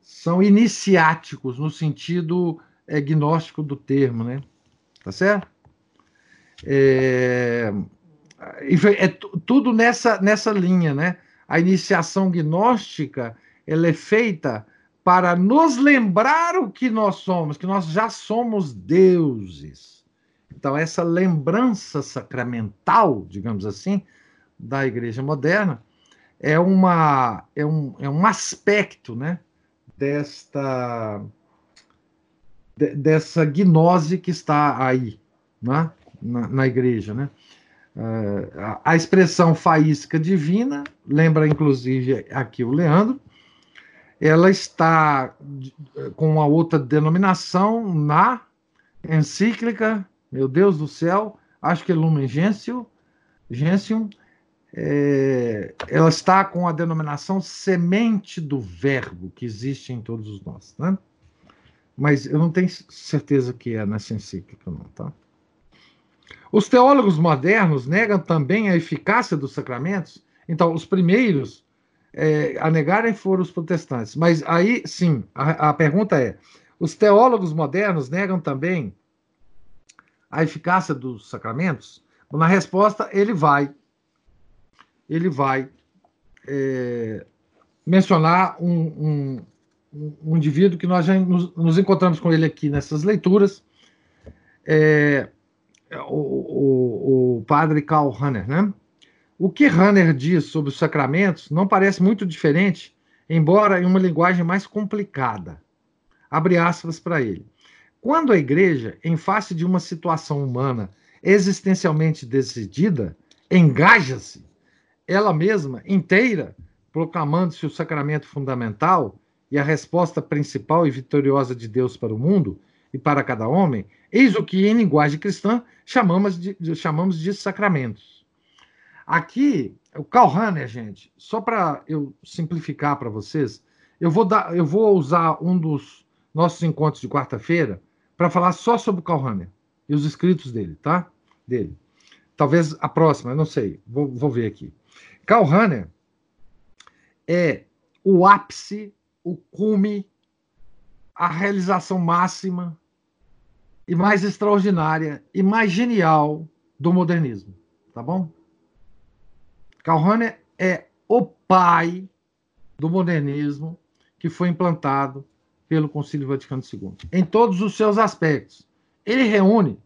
são iniciáticos, no sentido é, gnóstico do termo, né? Tá certo? É, é tudo nessa, nessa linha, né? A iniciação gnóstica ela é feita para nos lembrar o que nós somos, que nós já somos deuses. Então, essa lembrança sacramental, digamos assim, da igreja moderna, é, uma, é, um, é um aspecto né, desta, de, dessa gnose que está aí né, na, na igreja. Né? Uh, a expressão faísca divina, lembra inclusive aqui o Leandro, ela está com uma outra denominação na encíclica, meu Deus do céu, acho que é Lumen Gentium, Gentium é, ela está com a denominação semente do verbo que existe em todos nós, né? Mas eu não tenho certeza que é nessa encíclica, não, tá? Os teólogos modernos negam também a eficácia dos sacramentos. Então, os primeiros é, a negarem foram os protestantes. Mas aí, sim, a, a pergunta é: os teólogos modernos negam também a eficácia dos sacramentos? Na resposta, ele vai, ele vai é, mencionar um, um, um, indivíduo que nós já nos, nos, encontramos com ele aqui nessas leituras, é, o, o, o padre Karl Rahner, né? O que Hanner diz sobre os sacramentos não parece muito diferente, embora em uma linguagem mais complicada. Abre aspas para ele. Quando a igreja, em face de uma situação humana existencialmente decidida, engaja-se, ela mesma, inteira, proclamando-se o sacramento fundamental e a resposta principal e vitoriosa de Deus para o mundo e para cada homem, eis o que, em linguagem cristã, chamamos de, chamamos de sacramentos. Aqui, o Hanner, gente, só para eu simplificar para vocês, eu vou, dar, eu vou usar um dos nossos encontros de quarta-feira para falar só sobre o Hanner e os escritos dele, tá? Dele. Talvez a próxima, eu não sei, vou, vou ver aqui. Karl é o ápice, o cume, a realização máxima e mais extraordinária e mais genial do modernismo, tá bom? Calhoun é o pai do modernismo que foi implantado pelo Concílio Vaticano II, em todos os seus aspectos. Ele reúne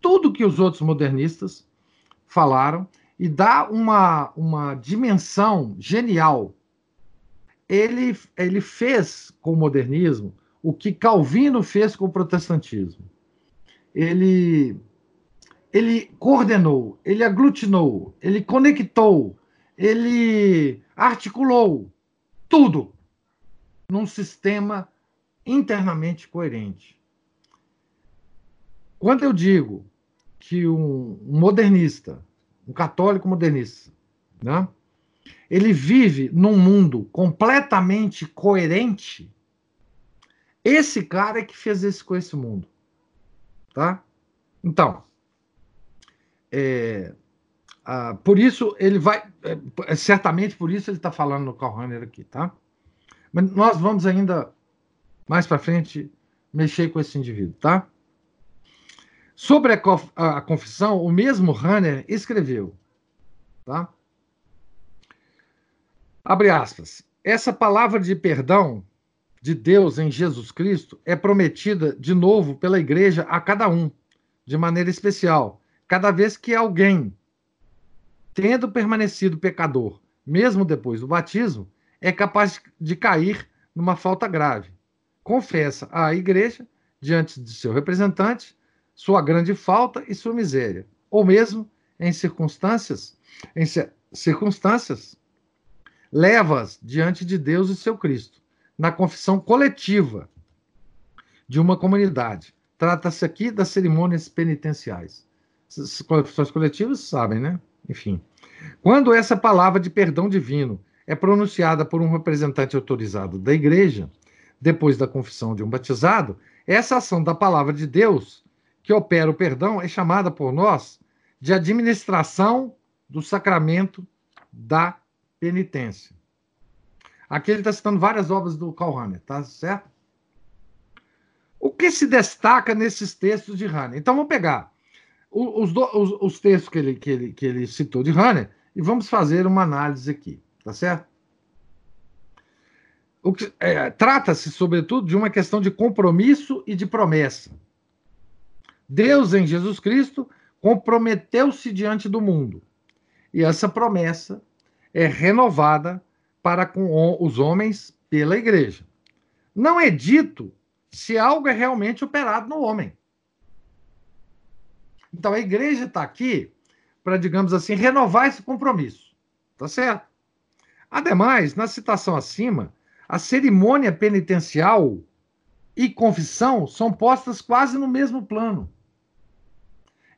tudo que os outros modernistas falaram e dá uma, uma dimensão genial. Ele, ele fez com o modernismo o que Calvino fez com o protestantismo. Ele, ele coordenou, ele aglutinou, ele conectou ele articulou tudo num sistema internamente coerente. Quando eu digo que um modernista, um católico modernista, né, ele vive num mundo completamente coerente, esse cara é que fez isso com esse mundo. Tá? Então, é, ah, por isso ele vai, é, certamente por isso ele está falando no Carl Runner aqui, tá? Mas nós vamos ainda mais para frente mexer com esse indivíduo, tá? Sobre a, a confissão, o mesmo Runner escreveu, tá? Abre aspas. Essa palavra de perdão de Deus em Jesus Cristo é prometida de novo pela igreja a cada um, de maneira especial, cada vez que alguém tendo permanecido pecador, mesmo depois do batismo, é capaz de cair numa falta grave. Confessa à igreja, diante de seu representante, sua grande falta e sua miséria, ou mesmo em circunstâncias, em circunstâncias, leva-as diante de Deus e seu Cristo, na confissão coletiva de uma comunidade. Trata-se aqui das cerimônias penitenciais. As confissões coletivas sabem, né? Enfim. Quando essa palavra de perdão divino é pronunciada por um representante autorizado da igreja, depois da confissão de um batizado, essa ação da palavra de Deus, que opera o perdão, é chamada por nós de administração do sacramento da penitência. Aqui ele está citando várias obras do Karl Rahner, tá certo? O que se destaca nesses textos de Rahner? Então vamos pegar os, os, os, textos que ele, que, ele, que ele citou de Hanner e vamos fazer uma análise aqui, tá certo? É, Trata-se, sobretudo, de uma questão de compromisso e de promessa. Deus, em Jesus Cristo, comprometeu-se diante do mundo. E essa promessa é renovada para com os homens pela igreja. Não é dito se algo é realmente operado no homem. Então a igreja está aqui para, digamos assim, renovar esse compromisso. Tá certo? Ademais, na citação acima, a cerimônia penitencial e confissão são postas quase no mesmo plano.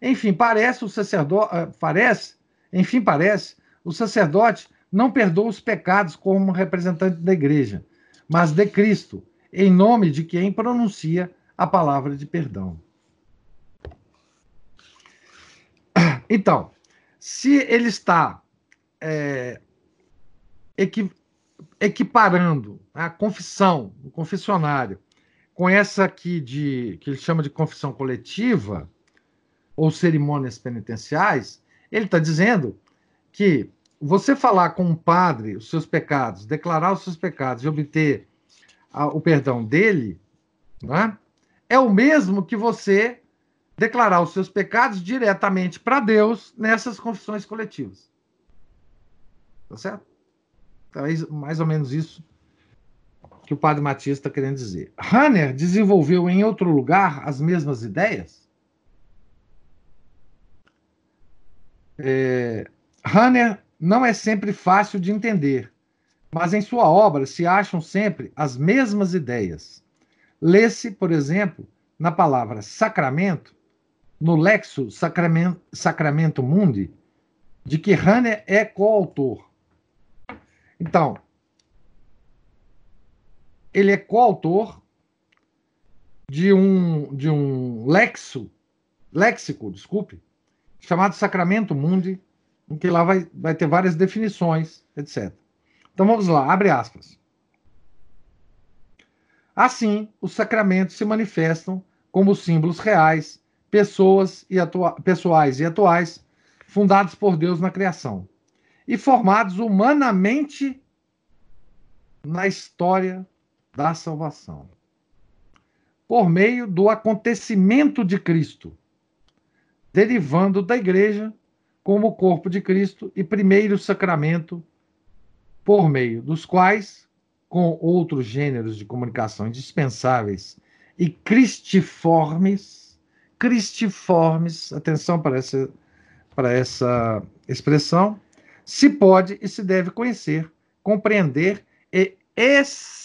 Enfim, parece o sacerdote, eh, parece, enfim, parece, o sacerdote não perdoa os pecados como representante da igreja, mas de Cristo, em nome de quem pronuncia a palavra de perdão. Então, se ele está é, equiparando a confissão, o confessionário, com essa aqui de que ele chama de confissão coletiva ou cerimônias penitenciais, ele está dizendo que você falar com um padre os seus pecados, declarar os seus pecados e obter a, o perdão dele, né, é o mesmo que você declarar os seus pecados diretamente para Deus nessas confissões coletivas. Tá certo? Então, é mais ou menos isso que o padre Matias está querendo dizer. Hanner desenvolveu em outro lugar as mesmas ideias? É, Hanner não é sempre fácil de entender, mas em sua obra se acham sempre as mesmas ideias. Lê-se, por exemplo, na palavra sacramento, no Lexo Sacramento, Mundi, de que Hanner é coautor. Então, ele é coautor de um, de um lexo, léxico, desculpe, chamado Sacramento Mundi, em que lá vai, vai ter várias definições, etc. Então vamos lá, abre aspas. Assim, os sacramentos se manifestam como símbolos reais, pessoas e pessoais e atuais, fundados por Deus na criação e formados humanamente na história da salvação. Por meio do acontecimento de Cristo, derivando da igreja como o corpo de Cristo e primeiro sacramento, por meio dos quais, com outros gêneros de comunicação indispensáveis e cristiformes, cristiformes, atenção para essa, para essa expressão, se pode e se deve conhecer, compreender e experimentar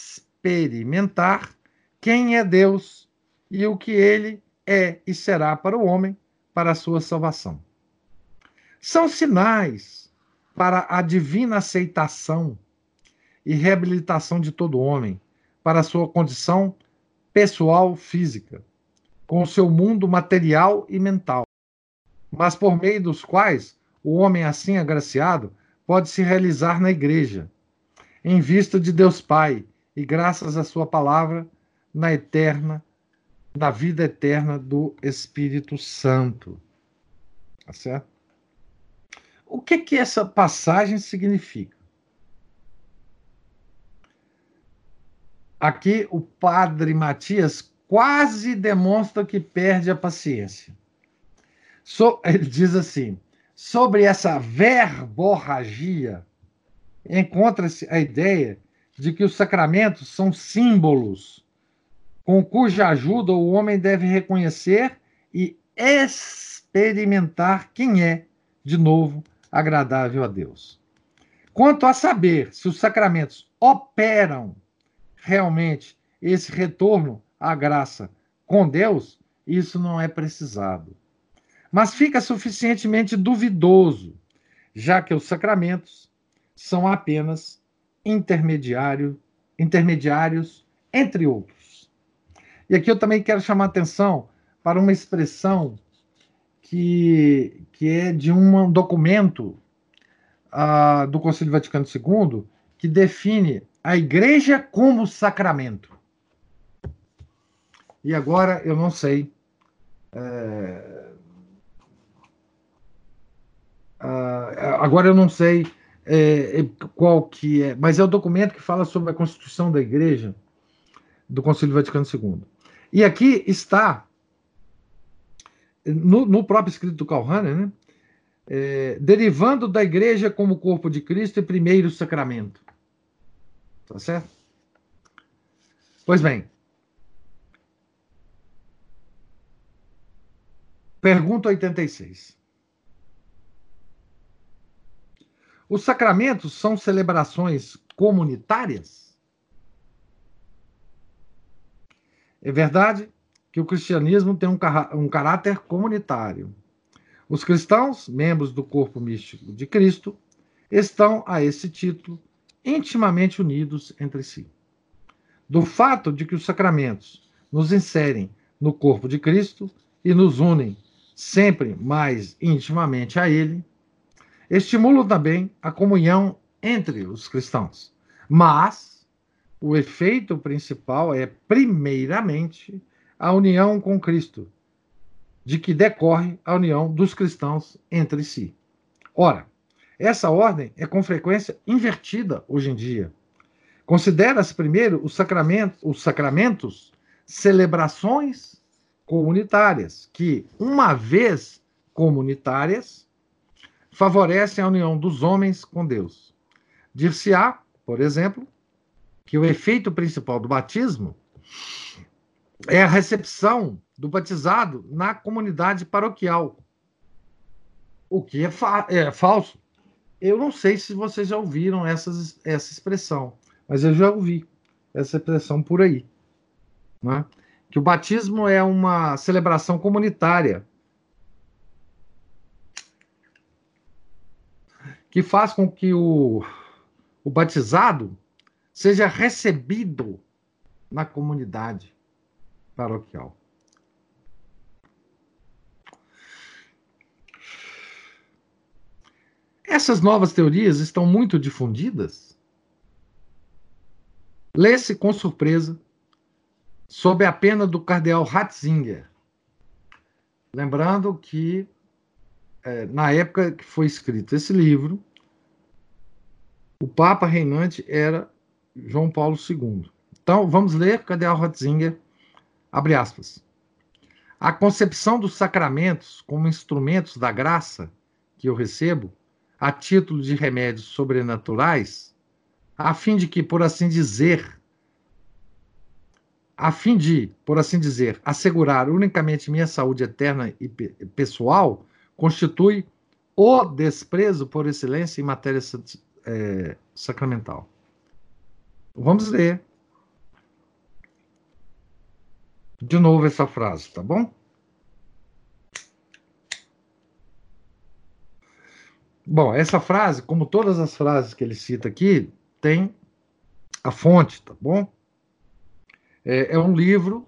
quem é Deus e o que ele é e será para o homem, para a sua salvação são sinais para a divina aceitação e reabilitação de todo homem para sua condição pessoal física, com o seu mundo material e mental, mas por meio dos quais o homem assim agraciado pode se realizar na igreja, em vista de Deus Pai e graças à sua palavra na eterna na vida eterna do Espírito Santo. Tá certo? O que que essa passagem significa? Aqui o padre Matias quase demonstra que perde a paciência. So, ele diz assim: sobre essa verborragia, encontra-se a ideia de que os sacramentos são símbolos com cuja ajuda o homem deve reconhecer e experimentar quem é, de novo, agradável a Deus. Quanto a saber se os sacramentos operam realmente esse retorno à graça com Deus, isso não é precisado. Mas fica suficientemente duvidoso, já que os sacramentos são apenas intermediário, intermediários entre outros. E aqui eu também quero chamar atenção para uma expressão que, que é de um documento uh, do Conselho Vaticano II que define a igreja como sacramento. E agora eu não sei é, Uh, agora eu não sei é, qual que é, mas é o documento que fala sobre a constituição da Igreja do Concílio Vaticano II. E aqui está, no, no próprio escrito do Calhane, né, é, derivando da Igreja como corpo de Cristo e primeiro sacramento. Tá certo? Pois bem. Pergunta 86. Os sacramentos são celebrações comunitárias? É verdade que o cristianismo tem um, um caráter comunitário. Os cristãos, membros do corpo místico de Cristo, estão a esse título intimamente unidos entre si. Do fato de que os sacramentos nos inserem no corpo de Cristo e nos unem sempre mais intimamente a Ele, estimulam também a comunhão entre os cristãos. Mas o efeito principal é, primeiramente, a união com Cristo, de que decorre a união dos cristãos entre si. Ora, essa ordem é com frequência invertida hoje em dia. Considera-se primeiro os sacramentos, os sacramentos celebrações comunitárias, que, uma vez comunitárias, favorecem a união dos homens com Deus. Dir-se-á, por exemplo, que o efeito principal do batismo é a recepção do batizado na comunidade paroquial, o que é, fa é falso. Eu não sei se vocês já ouviram essas, essa expressão, mas eu já ouvi essa expressão por aí. Né? Que o batismo é uma celebração comunitária que faz com que o, o batizado seja recebido na comunidade paroquial. Essas novas teorias estão muito difundidas. Lê-se com surpresa sob a pena do cardeal Ratzinger. Lembrando que, é, na época que foi escrito esse livro, o Papa reinante era João Paulo II. Então, vamos ler Cardeal Ratzinger, abre aspas. A concepção dos sacramentos como instrumentos da graça que eu recebo a título de remédios sobrenaturais, a fim de que, por assim dizer, a fim de, por assim dizer, assegurar unicamente minha saúde eterna e pessoal, constitui o desprezo por excelência em matéria é, sacramental. Vamos ler de novo essa frase, tá bom? Bom, essa frase, como todas as frases que ele cita aqui, tem a fonte, tá bom? É, é um livro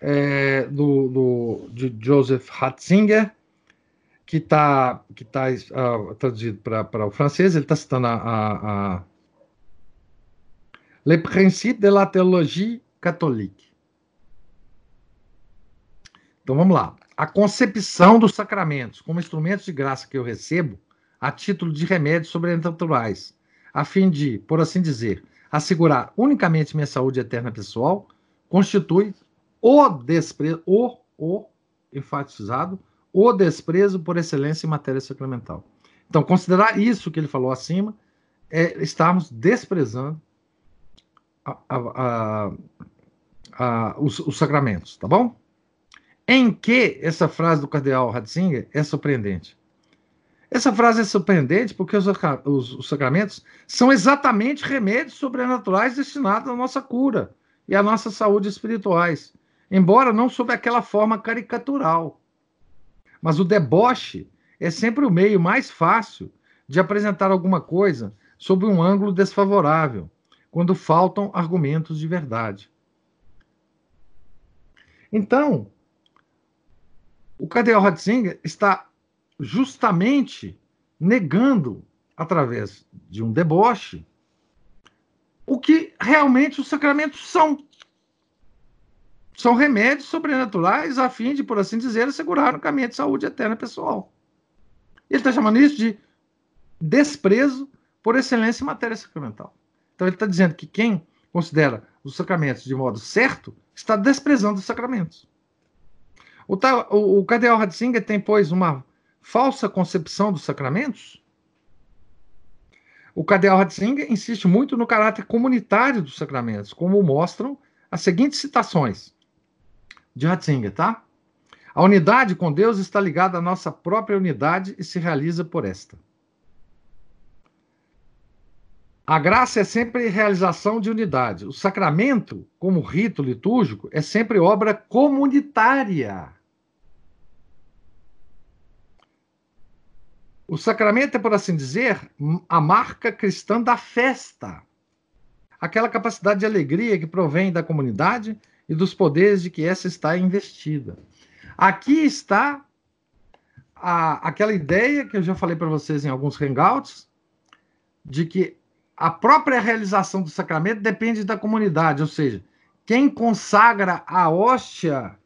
é, do, do, de Joseph Ratzinger, que está que tá, uh, traduzido para o francês, ele está citando a, a, a Le Principe de la Théologie Catholique. Então vamos lá. A concepção dos sacramentos como instrumentos de graça que eu recebo a título de remédios sobrenaturais, a fim de, por assim dizer, assegurar unicamente minha saúde eterna pessoal, constitui o desprezo, o, o enfatizado, o desprezo por excelência em matéria sacramental. Então, considerar isso que ele falou acima é estarmos desprezando a, a, a, os, os, sacramentos, tá bom? Em que essa frase do cardeal Ratzinger é surpreendente? Essa frase é surpreendente porque os, os, os sacramentos são exatamente remédios sobrenaturais destinados à nossa cura e à nossa saúde espirituais, embora não sob aquela forma caricatural. Mas o deboche é sempre o meio mais fácil de apresentar alguma coisa sob um ângulo desfavorável, quando faltam argumentos de verdade. Então, o Cardeal Ratzinger está justamente negando, através de um deboche, o que realmente os sacramentos são. São remédios sobrenaturais a fim de, por assim dizer, assegurar o caminho de saúde eterna pessoal. Ele está chamando isso de desprezo por excelência em matéria sacramental. Então ele está dizendo que quem considera os sacramentos de modo certo está desprezando os sacramentos. O, o, o Cardeal Ratzinger tem, pois, uma falsa concepção dos sacramentos? O Cardeal Ratzinger insiste muito no caráter comunitário dos sacramentos, como mostram as seguintes citações de Ratzinger, tá? A unidade com Deus está ligada à nossa própria unidade e se realiza por esta. A graça é sempre realização de unidade. O sacramento, como rito litúrgico, é sempre obra comunitária. O sacramento é, por assim dizer, a marca cristã da festa. Aquela capacidade de alegria que provém da comunidade e dos poderes de que essa está investida. Aqui está a, aquela ideia que eu já falei para vocês em alguns hangouts, de que a própria realização do sacramento depende da comunidade, ou seja, quem consagra a hóstia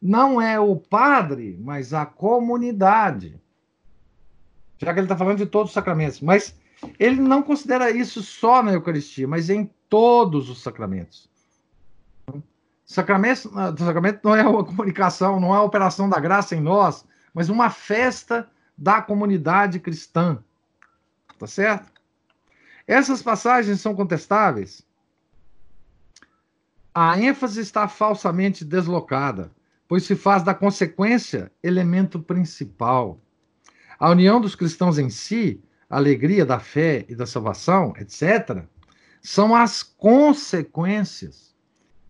não é o padre, mas a comunidade. Já que ele está falando de todos os sacramentos, mas ele não considera isso só na Eucaristia, mas em todos os sacramentos. Sacramento, sacramento não é uma comunicação, não é a operação da graça em nós, mas uma festa da comunidade cristã. Tá certo? Essas passagens são contestáveis. A ênfase está falsamente deslocada, pois se faz da consequência elemento principal. A união dos cristãos em si, a alegria da fé e da salvação, etc., são as consequências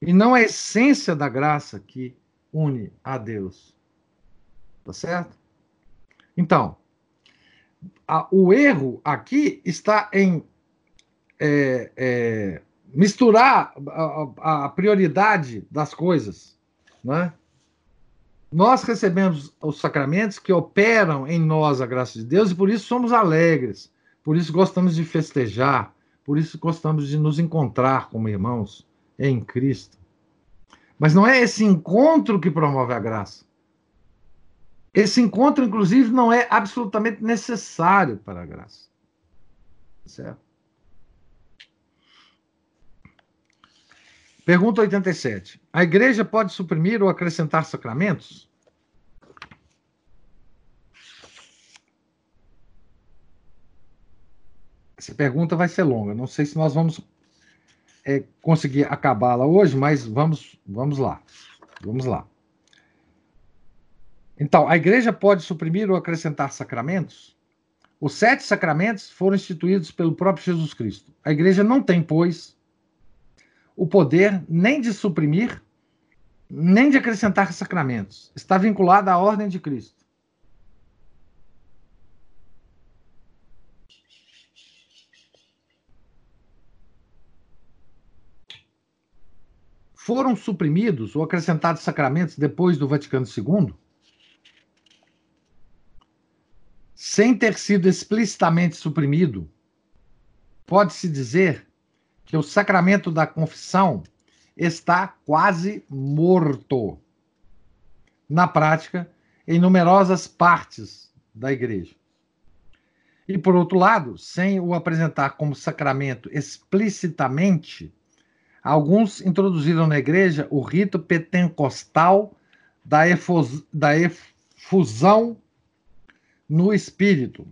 e não a essência da graça que une a Deus. Tá certo? Então, a, o erro aqui está em é, é, misturar a, a, prioridade das coisas. Né? Nós recebemos os sacramentos que operam em nós a graça de Deus e por isso somos alegres, por isso gostamos de festejar, por isso gostamos de nos encontrar como irmãos em Cristo. Mas não é esse encontro que promove a graça. Esse encontro, inclusive, não é absolutamente necessário para a graça. Certo? Pergunta 87. A igreja pode suprimir ou acrescentar sacramentos? Essa pergunta vai ser longa. Não sei se nós vamos é, conseguir acabá-la hoje, mas vamos, vamos lá. Vamos lá. Então, a igreja pode suprimir ou acrescentar sacramentos? Os sete sacramentos foram instituídos pelo próprio Jesus Cristo. A igreja não tem, pois, o poder nem de suprimir, nem de acrescentar sacramentos. Está vinculada à ordem de Cristo. Foram suprimidos ou acrescentados sacramentos depois do Vaticano II? Sem ter sido explicitamente suprimido, pode-se dizer que o sacramento da confissão está quase morto. Na prática, em numerosas partes da igreja. E, por outro lado, sem o apresentar como sacramento explicitamente, alguns introduziram na igreja o rito pentecostal da, da efusão no espírito,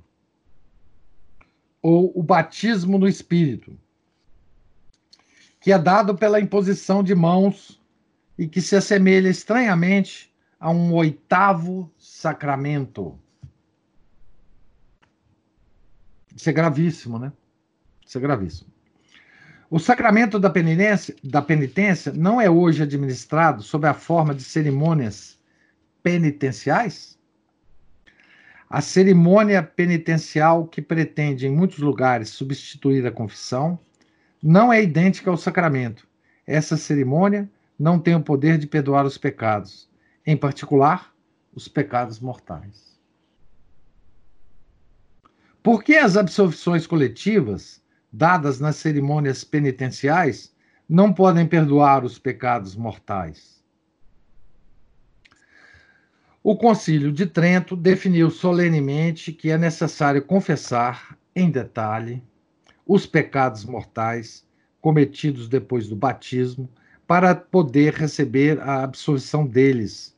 ou o batismo no espírito que é dado pela imposição de mãos e que se assemelha estranhamente a um oitavo sacramento. Isso é gravíssimo, né? Isso é gravíssimo. O sacramento da penitência, da penitência não é hoje administrado sob a forma de cerimônias penitenciais? A cerimônia penitencial que pretende, em muitos lugares, substituir a confissão não é idêntica ao sacramento. Essa cerimônia não tem o poder de perdoar os pecados, em particular, os pecados mortais. Por que as absolvições coletivas, dadas nas cerimônias penitenciais, não podem perdoar os pecados mortais? O Concílio de Trento definiu solenemente que é necessário confessar em detalhe os pecados mortais cometidos depois do batismo para poder receber a absolvição deles,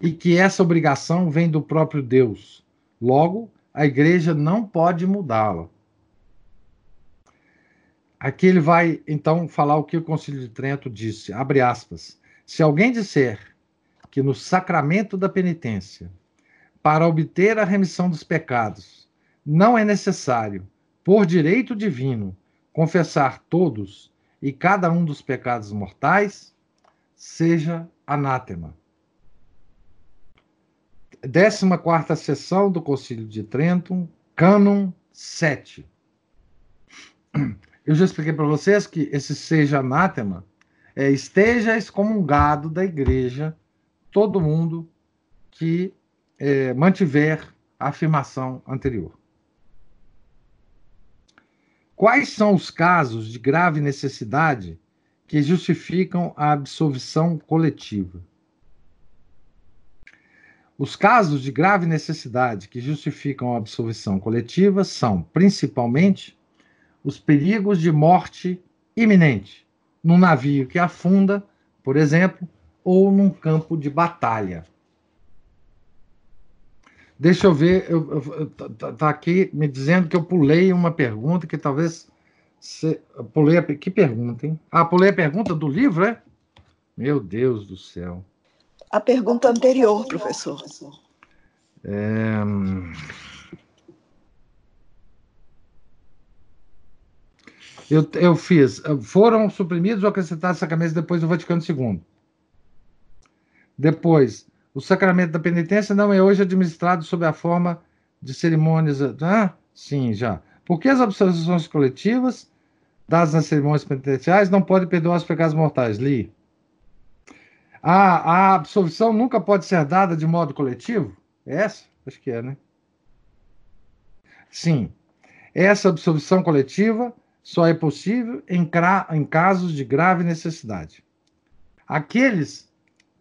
e que essa obrigação vem do próprio Deus. Logo, a igreja não pode mudá-la. Aqui ele vai então falar o que o Concílio de Trento disse, abre aspas. Se alguém disser que no sacramento da penitência, para obter a remissão dos pecados, não é necessário, por direito divino, confessar todos e cada um dos pecados mortais, seja anátema. 14 quarta sessão do Concílio de Trento, Cânon 7. Eu já expliquei para vocês que esse seja anátema é esteja excomungado da igreja todo mundo que é, mantiver a afirmação anterior. Quais são os casos de grave necessidade que justificam a absolvição coletiva? Os casos de grave necessidade que justificam a absolvição coletiva são, principalmente, os perigos de morte iminente num navio que afunda, por exemplo, ou num campo de batalha. Deixa eu ver, eu, eu, tá, tá aqui me dizendo que eu pulei uma pergunta que talvez se, pulei a, que pergunta, hein? Ah, pulei a pergunta do livro, é? Meu Deus do céu. A pergunta anterior, professor. É... Eu, eu fiz. Foram suprimidos ou acrescentados sacramentos depois do Vaticano II. Depois, o sacramento da penitência não é hoje administrado sob a forma de cerimônias. Ah, sim, já. Porque as absolvições coletivas dadas nas cerimônias penitenciais não podem perdoar os pecados mortais. Li. A, a absolvição nunca pode ser dada de modo coletivo? É essa? Acho que é, né? Sim. Essa absolvição coletiva só é possível em, em casos de grave necessidade. Aqueles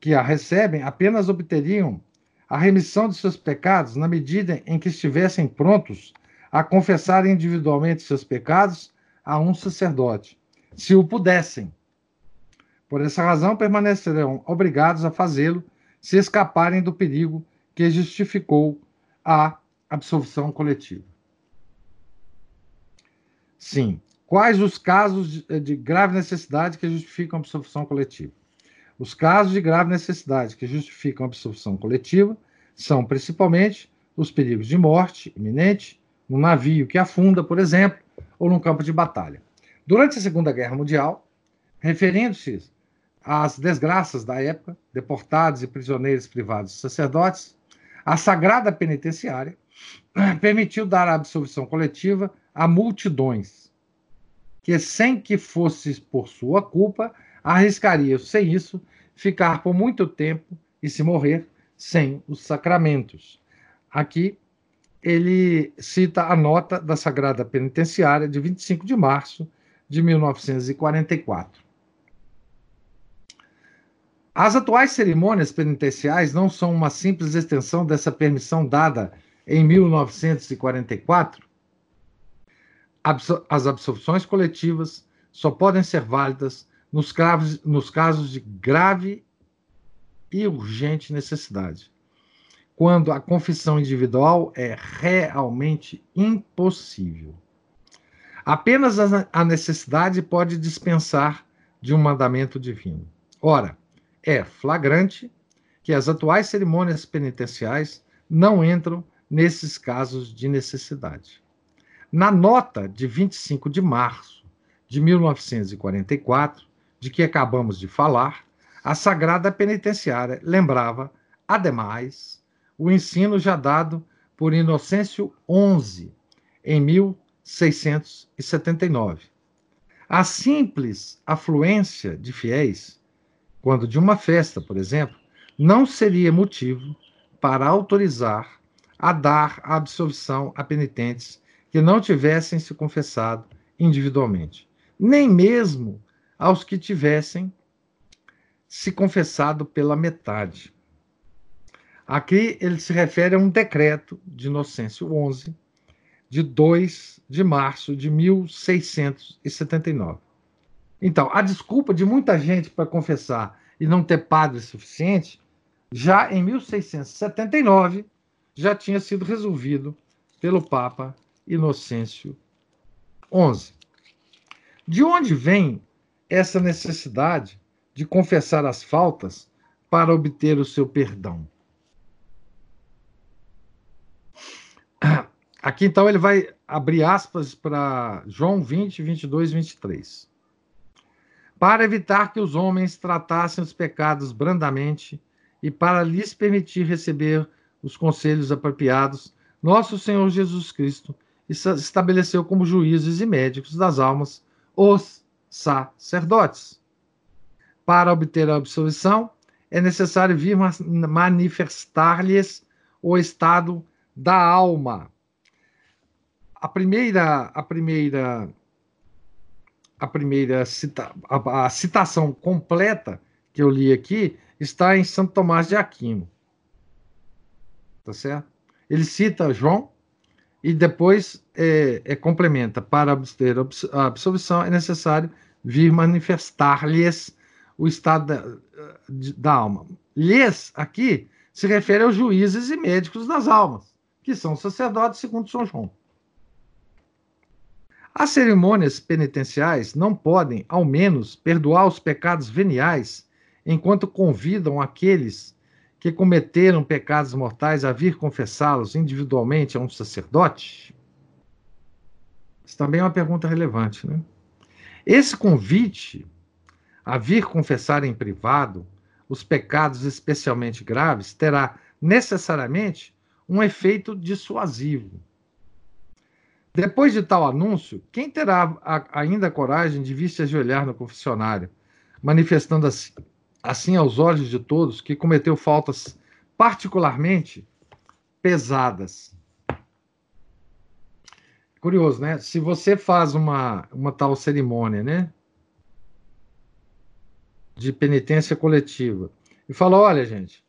que a recebem apenas obteriam a remissão de seus pecados na medida em que estivessem prontos a confessar individualmente seus pecados a um sacerdote, se o pudessem. Por essa razão, permanecerão obrigados a fazê-lo se escaparem do perigo que justificou a absolvição coletiva. Sim, Quais os casos de, grave necessidade que justificam a absolvição coletiva? Os casos de grave necessidade que justificam a absolvição coletiva são principalmente os perigos de morte iminente, num navio que afunda, por exemplo, ou num campo de batalha. Durante a Segunda Guerra Mundial, referindo-se às desgraças da época, deportados e prisioneiros privados de sacerdotes, a Sagrada Penitenciária permitiu dar a absolvição coletiva a multidões, que, sem que fosse por sua culpa, arriscaria, sem isso, ficar por muito tempo e se morrer sem os sacramentos. Aqui ele cita a nota da Sagrada Penitenciária de 25 de março de 1944. As atuais cerimônias penitenciais não são uma simples extensão dessa permissão dada em 1944, as absolvições coletivas só podem ser válidas nos, graves, nos casos de grave e urgente necessidade, quando a confissão individual é realmente impossível. Apenas a necessidade pode dispensar de um mandamento divino. Ora, é flagrante que as atuais cerimônias penitenciais não entram nesses casos de necessidade. Na nota de 25 de março de 1944, de que acabamos de falar, a Sagrada Penitenciária lembrava, ademais, o ensino já dado por Inocêncio XI em 1679. A simples afluência de fiéis, quando de uma festa, por exemplo, não seria motivo para autorizar a dar a absolvição a penitentes que não tivessem se confessado individualmente, nem mesmo aos que tivessem se confessado pela metade. Aqui ele se refere a um decreto de Inocêncio XI, de 2 de março de 1679. Então, a desculpa de muita gente para confessar e não ter padre suficiente, já em 1679, já tinha sido resolvido pelo Papa Inocêncio XI. De onde vem essa necessidade de confessar as faltas para obter o seu perdão? Aqui então ele vai abrir aspas para João 20, 22, 23 para evitar que os homens tratassem os pecados brandamente e para lhes permitir receber os conselhos apropriados, nosso Senhor Jesus Cristo estabeleceu como juízes e médicos das almas os sacerdotes. Para obter a absolvição, é necessário vir manifestar-lhes o estado da alma. A primeira, a primeira a primeira cita, a, a, citação completa que eu li aqui está em Santo Tomás de Aquino. Tá certo? Ele cita João e depois é, é complementa. Para obter a absolvição é necessário vir manifestar-lhes o estado da, da alma. Lhes, aqui, se refere aos juízes e médicos das almas, que são sacerdotes segundo São João. As cerimônias penitenciais não podem, ao menos, perdoar os pecados veniais enquanto convidam aqueles que cometeram pecados mortais a vir confessá-los individualmente a um sacerdote? Isso também é uma pergunta relevante, né? Esse convite a vir confessar em privado os pecados especialmente graves terá necessariamente um efeito dissuasivo depois de tal anúncio, quem terá ainda a coragem de vir se ajoelhar no confessionário, manifestando assim, assim aos olhos de todos que cometeu faltas particularmente pesadas? Curioso, né? Se você faz uma, uma tal cerimônia, né? De penitência coletiva, e fala: olha, gente,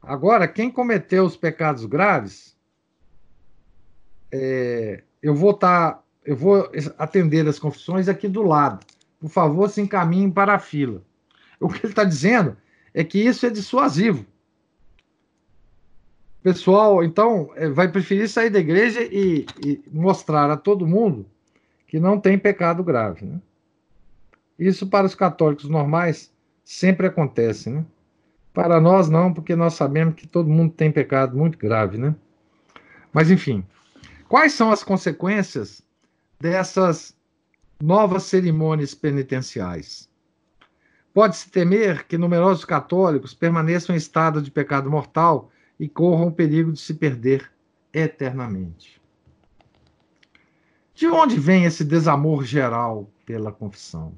agora quem cometeu os pecados graves. É, eu vou estar, tá, eu vou atender as confissões aqui do lado. Por favor, se encaminhem para a fila. O que ele está dizendo é que isso é dissuasivo. Pessoal, então, é, vai preferir sair da igreja e, e mostrar a todo mundo que não tem pecado grave. Né? Isso para os católicos normais sempre acontece, né? Para nós não, porque nós sabemos que todo mundo tem pecado muito grave, né? Mas enfim, Quais são as consequências dessas novas cerimônias penitenciais? Pode-se temer que numerosos católicos permaneçam em estado de pecado mortal e corram o perigo de se perder eternamente. De onde vem esse desamor geral pela confissão?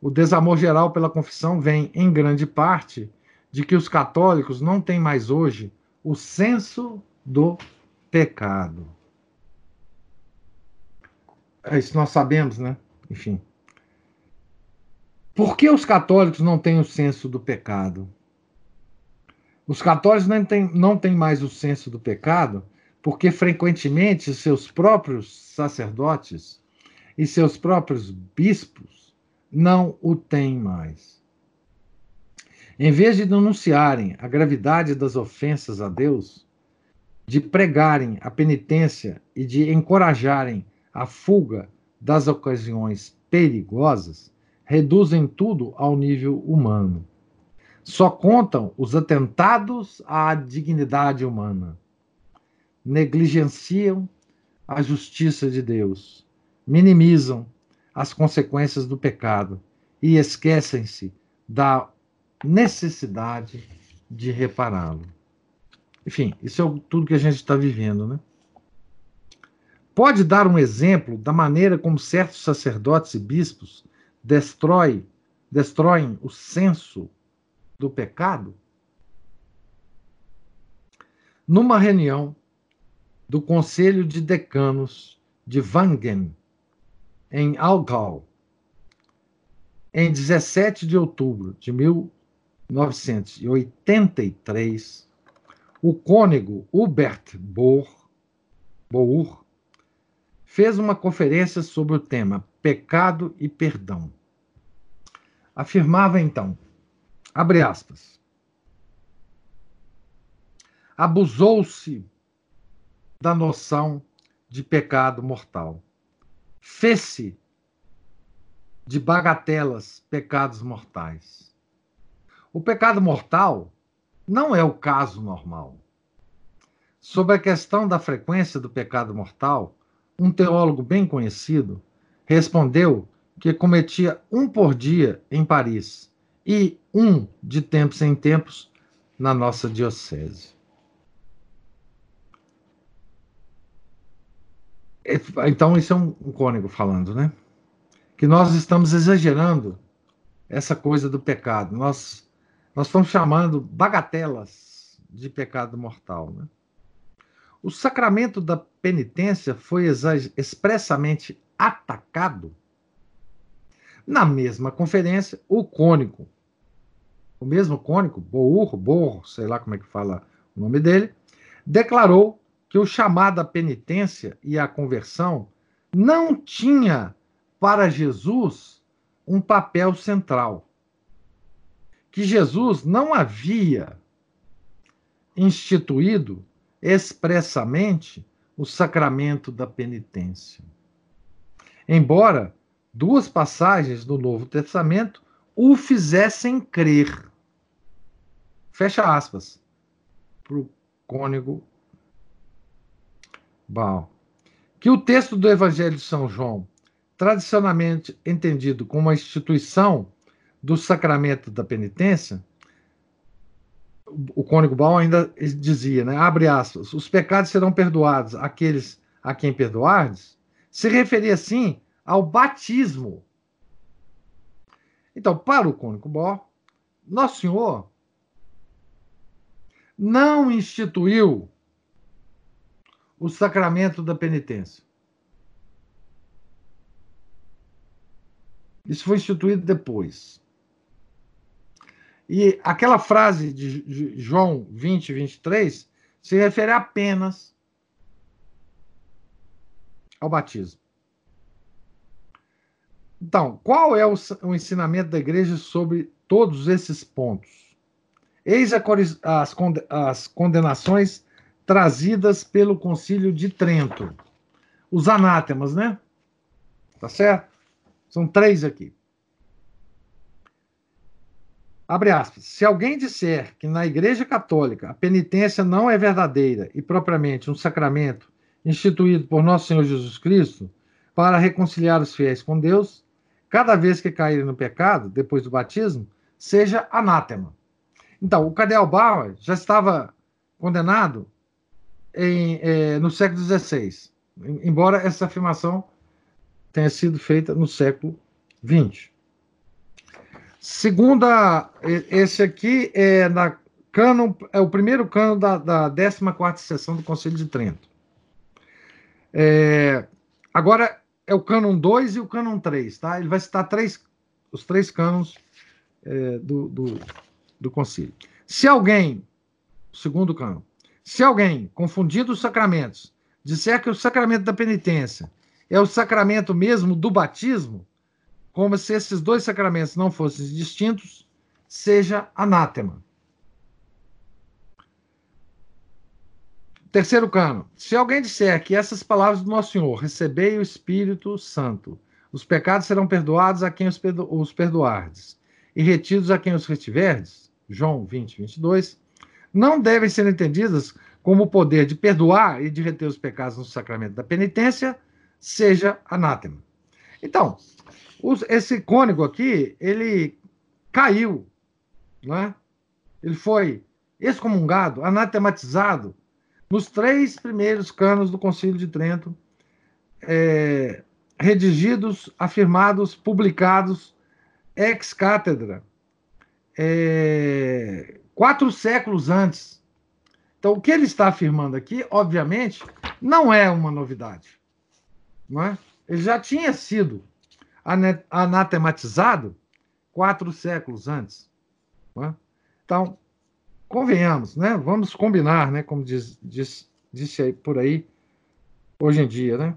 O desamor geral pela confissão vem, em grande parte, de que os católicos não têm mais hoje o senso do pecado. É isso nós sabemos, né? Enfim. Por que os católicos não têm o senso do pecado? Os católicos não têm, não têm mais o senso do pecado porque frequentemente seus próprios sacerdotes e seus próprios bispos não o têm mais. Em vez de denunciarem a gravidade das ofensas a Deus, de pregarem a penitência e de encorajarem a fuga das ocasiões perigosas, reduzem tudo ao nível humano. Só contam os atentados à dignidade humana. Negligenciam a justiça de Deus, minimizam as consequências do pecado e esquecem-se da necessidade de repará-lo. Enfim, isso é tudo que a gente está vivendo, né? Pode dar um exemplo da maneira como certos sacerdotes e bispos destrói, destroem o senso do pecado? Numa reunião do Conselho de Decanos de Wangen, em Algau, em 17 de outubro de 1983, o cônego Hubert Bohr, Bohr fez uma conferência sobre o tema pecado e perdão. Afirmava então, abre aspas, abusou-se da noção de pecado mortal. Fez-se de bagatelas pecados mortais. O pecado mortal não é o caso normal. Sobre a questão da frequência do pecado mortal, um teólogo bem conhecido respondeu que cometia um por dia em Paris e um de tempos em tempos na nossa diocese. Então, isso é um, um cônego falando, né? Que nós estamos exagerando essa coisa do pecado. Nós, nós estamos chamando bagatelas de pecado mortal, né? O sacramento da penitência foi expressamente atacado. Na mesma conferência, o cônico, o mesmo cônico, Bour, Bour, sei lá como é que fala o nome dele, declarou que o chamado à penitência e à conversão não tinha para Jesus um papel central. Que Jesus não havia instituído expressamente o sacramento da penitência. Embora duas passagens do Novo Testamento o fizessem crer. Fecha aspas. Para o cônego Baal. Que o texto do Evangelho de São João, tradicionalmente entendido como a instituição do sacramento da penitência, o cônigo Baal ainda dizia, né, abre aspas, os pecados serão perdoados àqueles a quem perdoardes, se referia assim ao batismo. Então, para o cônigo Baal, Nosso Senhor não instituiu o sacramento da penitência. Isso foi instituído depois. E aquela frase de João 20, 23 se refere apenas ao batismo. Então, qual é o, o ensinamento da igreja sobre todos esses pontos? Eis a, as, as condenações trazidas pelo Concílio de Trento. Os anátemas, né? Tá certo? São três aqui. Abre aspas. Se alguém disser que na Igreja Católica a penitência não é verdadeira e propriamente um sacramento instituído por nosso Senhor Jesus Cristo para reconciliar os fiéis com Deus, cada vez que caírem no pecado, depois do batismo, seja anátema. Então, o Cardeal Bauer já estava condenado em, é, no século XVI, embora essa afirmação tenha sido feita no século XX. Segunda, esse aqui é na cânon, é o primeiro cano da, da 14 sessão do Conselho de Trento. É, agora é o cânon 2 e o cânon 3, tá? Ele vai citar três, os três cânones é, do, do, do concílio. Se alguém, segundo cânon, se alguém, confundindo os sacramentos, disser que o sacramento da penitência é o sacramento mesmo do batismo, como se esses dois sacramentos não fossem distintos, seja anátema. Terceiro cano. Se alguém disser que essas palavras do Nosso Senhor, recebei o Espírito Santo, os pecados serão perdoados a quem os, perdo os perdoardes, e retidos a quem os retiverdes, João 20, 22, não devem ser entendidas como o poder de perdoar e de reter os pecados no sacramento da penitência, seja anátema. Então, os, esse cônego aqui, ele caiu, né? ele foi excomungado, anatematizado, nos três primeiros canos do Concílio de Trento, é, redigidos, afirmados, publicados ex cátedra, é, quatro séculos antes. Então, o que ele está afirmando aqui, obviamente, não é uma novidade. Não é? Ele já tinha sido anatematizado quatro séculos antes. É? Então, convenhamos, né? Vamos combinar, né? Como diz, diz, disse aí por aí, hoje em dia, né?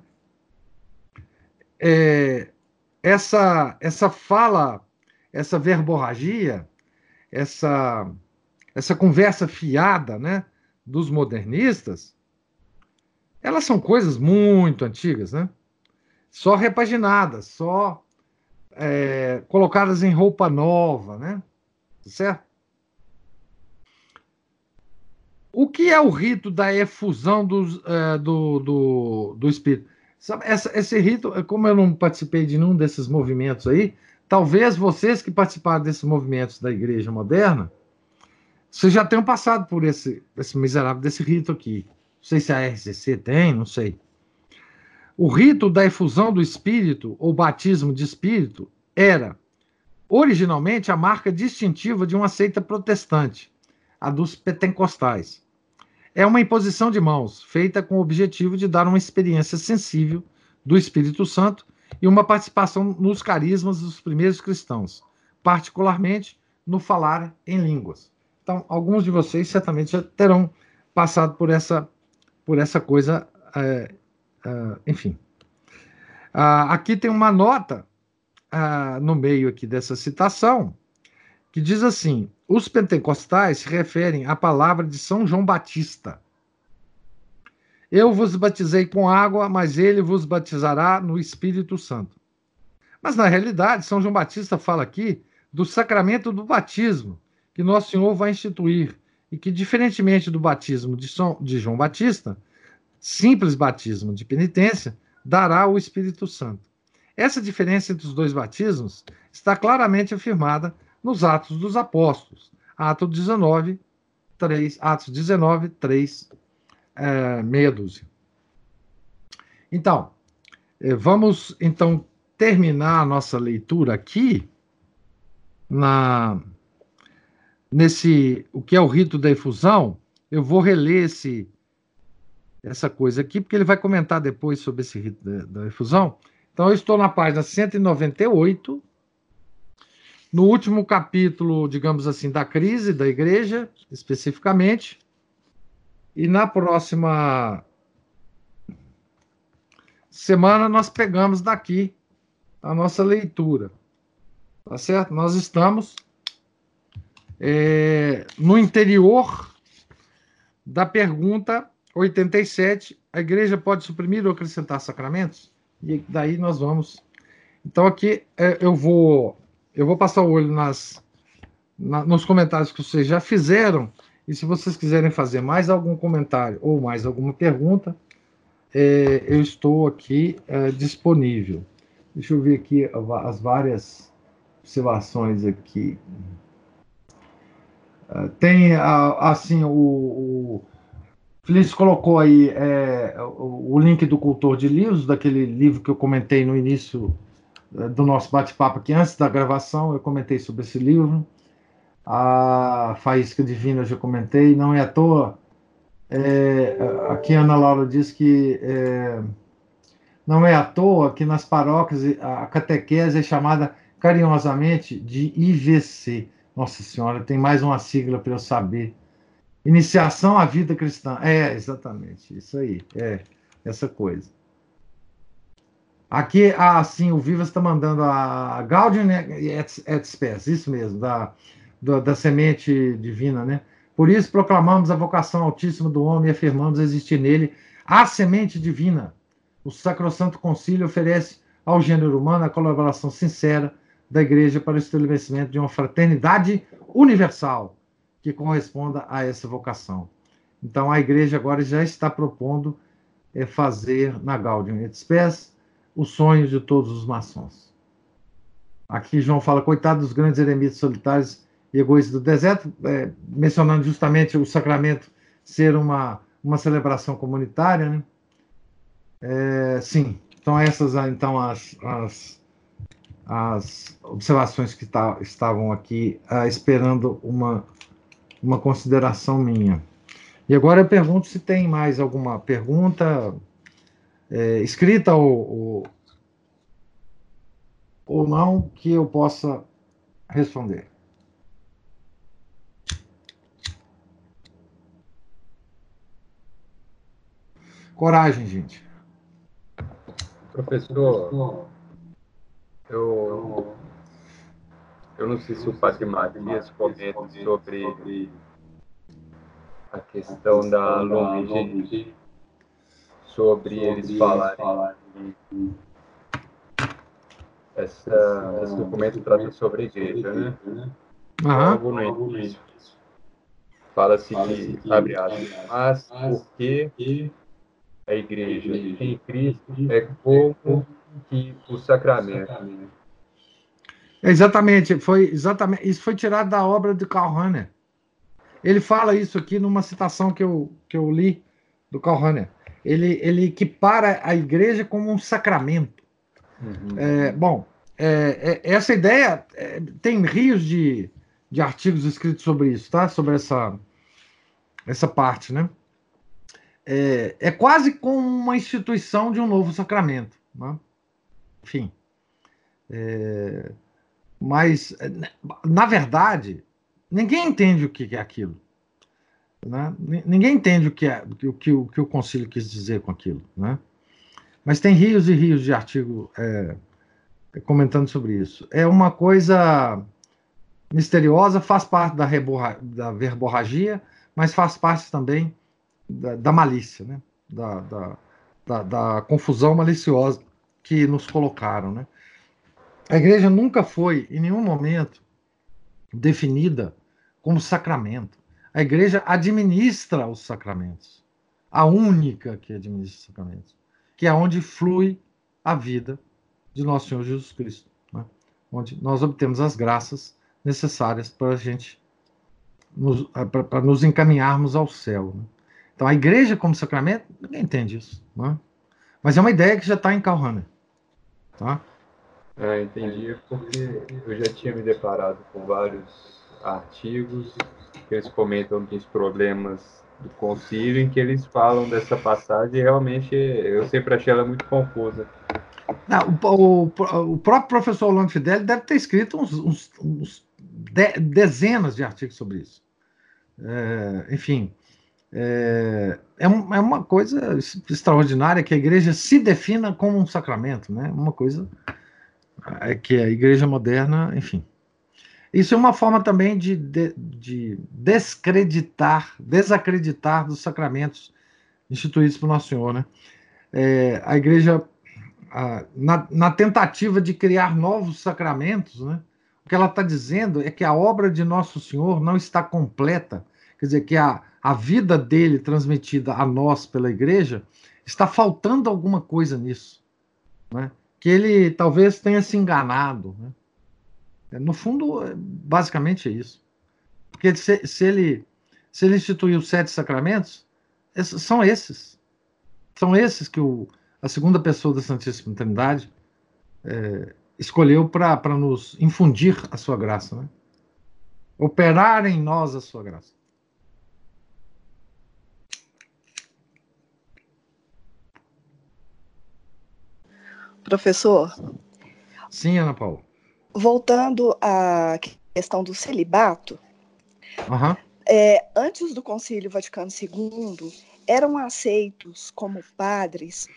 É, essa, essa fala, essa verborragia, essa, essa conversa fiada, né? Dos modernistas, elas são coisas muito antigas, né? Só repaginadas, só é, colocadas em roupa nova, né? Certo? O que é o rito da efusão dos, é, do, do, do espírito? Sabe, essa, esse rito, como eu não participei de nenhum desses movimentos aí, talvez vocês que participaram desses movimentos da igreja moderna, vocês já tenham passado por esse, esse miserável desse rito aqui. Não sei se a RCC tem, não sei. O rito da efusão do espírito, ou batismo de espírito, era originalmente a marca distintiva de uma seita protestante, a dos pentecostais. É uma imposição de mãos, feita com o objetivo de dar uma experiência sensível do Espírito Santo e uma participação nos carismas dos primeiros cristãos, particularmente no falar em línguas. Então, alguns de vocês certamente já terão passado por essa por essa coisa, é, é, enfim. Ah, aqui tem uma nota ah, no meio aqui dessa citação que diz assim: os pentecostais se referem à palavra de São João Batista. Eu vos batizei com água, mas ele vos batizará no Espírito Santo. Mas na realidade, São João Batista fala aqui do sacramento do batismo que Nosso Senhor vai instituir e que, diferentemente do batismo de, São, de João Batista, simples batismo de penitência, dará o Espírito Santo. Essa diferença entre os dois batismos está claramente afirmada nos Atos dos Apóstolos, Ato 19, 3, Atos 19, 3, é, meia dúzia. Então, eh, vamos então terminar a nossa leitura aqui na nesse o que é o rito da efusão, eu vou reler esse essa coisa aqui, porque ele vai comentar depois sobre esse rito da, da efusão. Então, eu estou na página 198, no último capítulo, digamos assim, da crise da igreja, especificamente, e na próxima semana nós pegamos daqui a nossa leitura. Tá certo? Nós estamos é, no interior da pergunta 87, a igreja pode suprimir ou acrescentar sacramentos? E daí nós vamos. Então aqui é, eu vou eu vou passar o olho nas na, nos comentários que vocês já fizeram e se vocês quiserem fazer mais algum comentário ou mais alguma pergunta, é, eu estou aqui é, disponível. Deixa eu ver aqui as várias observações aqui. É, tem, assim, o, o Felício colocou aí é, o, link do Cultor de Livros, daquele livro que eu comentei no início do nosso bate-papo aqui, antes da gravação, eu comentei sobre esse livro. A Faísca Divina eu já comentei, não é à toa. É, aqui a Ana Laura diz que é, não é à toa que nas paróquias a catequese é chamada carinhosamente de IVC, nossa Senhora, tem mais uma sigla para eu saber. Iniciação à vida cristã. É, exatamente, isso aí. É, essa coisa. Aqui, assim, o Vivas está mandando a Gaudium et, et Spes, isso mesmo, da, da, da, semente divina, né? Por isso proclamamos a vocação altíssima do homem e afirmamos existir nele a semente divina. O Sacrosanto Concílio oferece ao gênero humano a colaboração sincera da Igreja para o estabelecimento de uma fraternidade universal que corresponda a essa vocação. Então, a Igreja agora já está propondo é, fazer na Gaudium et Spes o sonho de todos os maçons. Aqui João fala, coitado dos grandes eremitas solitários e egoístas do deserto, é, mencionando justamente o sacramento ser uma, uma celebração comunitária, né? É, sim, então essas então as, as as observações que tá, estavam aqui uh, esperando uma, uma consideração minha. E agora eu pergunto se tem mais alguma pergunta é, escrita ou, ou, ou não que eu possa responder. Coragem, gente. Professor, eu, eu não sei se o Padre Matias comenta sobre a questão da longevidade sobre eles falarem essa, esse documento trata sobre a igreja, né? Aham. Logo no início. Fala-se que, abre aspas, mas porque a igreja em Cristo é como que o sacramento. Exatamente, foi exatamente. Isso foi tirado da obra de Karl Rahner. Ele fala isso aqui numa citação que eu, que eu li do Karl Rahner. Ele, ele equipara a igreja como um sacramento. Uhum. É, bom, é, é, essa ideia é, tem rios de, de artigos escritos sobre isso, tá? Sobre essa, essa parte, né? É, é quase como uma instituição de um novo sacramento, né? Enfim. É, mas, na verdade, ninguém entende o que é aquilo. Né? Ninguém entende o que, é, o, que, o que o concílio quis dizer com aquilo. Né? Mas tem rios e rios de artigo é, comentando sobre isso. É uma coisa misteriosa, faz parte da, reborra, da verborragia, mas faz parte também da, da malícia, né? da, da, da, da confusão maliciosa que nos colocaram. Né? A igreja nunca foi, em nenhum momento, definida como sacramento. A igreja administra os sacramentos. A única que administra os sacramentos. Que é onde flui a vida de nosso Senhor Jesus Cristo. Né? Onde nós obtemos as graças necessárias para a gente nos, para nos encaminharmos ao céu. Né? Então, a igreja como sacramento, ninguém entende isso. Né? Mas é uma ideia que já está em Karl Rahner. Tá? Ah, entendi, porque eu já tinha me deparado com vários artigos que eles comentam dos problemas do concílio em que eles falam dessa passagem e realmente eu sempre achei ela muito confusa. Não, o, o, o, próprio professor Orlando Fidel deve ter escrito uns, uns, uns de, dezenas de artigos sobre isso. É, enfim, é, é, é, uma coisa extraordinária que a igreja se defina como um sacramento, né? Uma coisa é que a igreja moderna, enfim. Isso é uma forma também de, de, de descreditar, desacreditar dos sacramentos instituídos por Nosso Senhor, né? É, a igreja, a, na, na, tentativa de criar novos sacramentos, né? O que ela está dizendo é que a obra de Nosso Senhor não está completa, quer dizer, que a, a vida dele transmitida a nós pela igreja está faltando alguma coisa nisso, né? que ele talvez tenha se enganado. Né? No fundo, basicamente é isso. Porque se, se, ele, se ele instituiu sete sacramentos, esses, são esses. São esses que o, a segunda pessoa da Santíssima Trindade é, escolheu para nos infundir a sua graça. Né? Operar em nós a sua graça. Professor? Sim, Ana Paula. Voltando à questão do celibato, uhum. é, antes do Concílio Vaticano II, eram aceitos como padres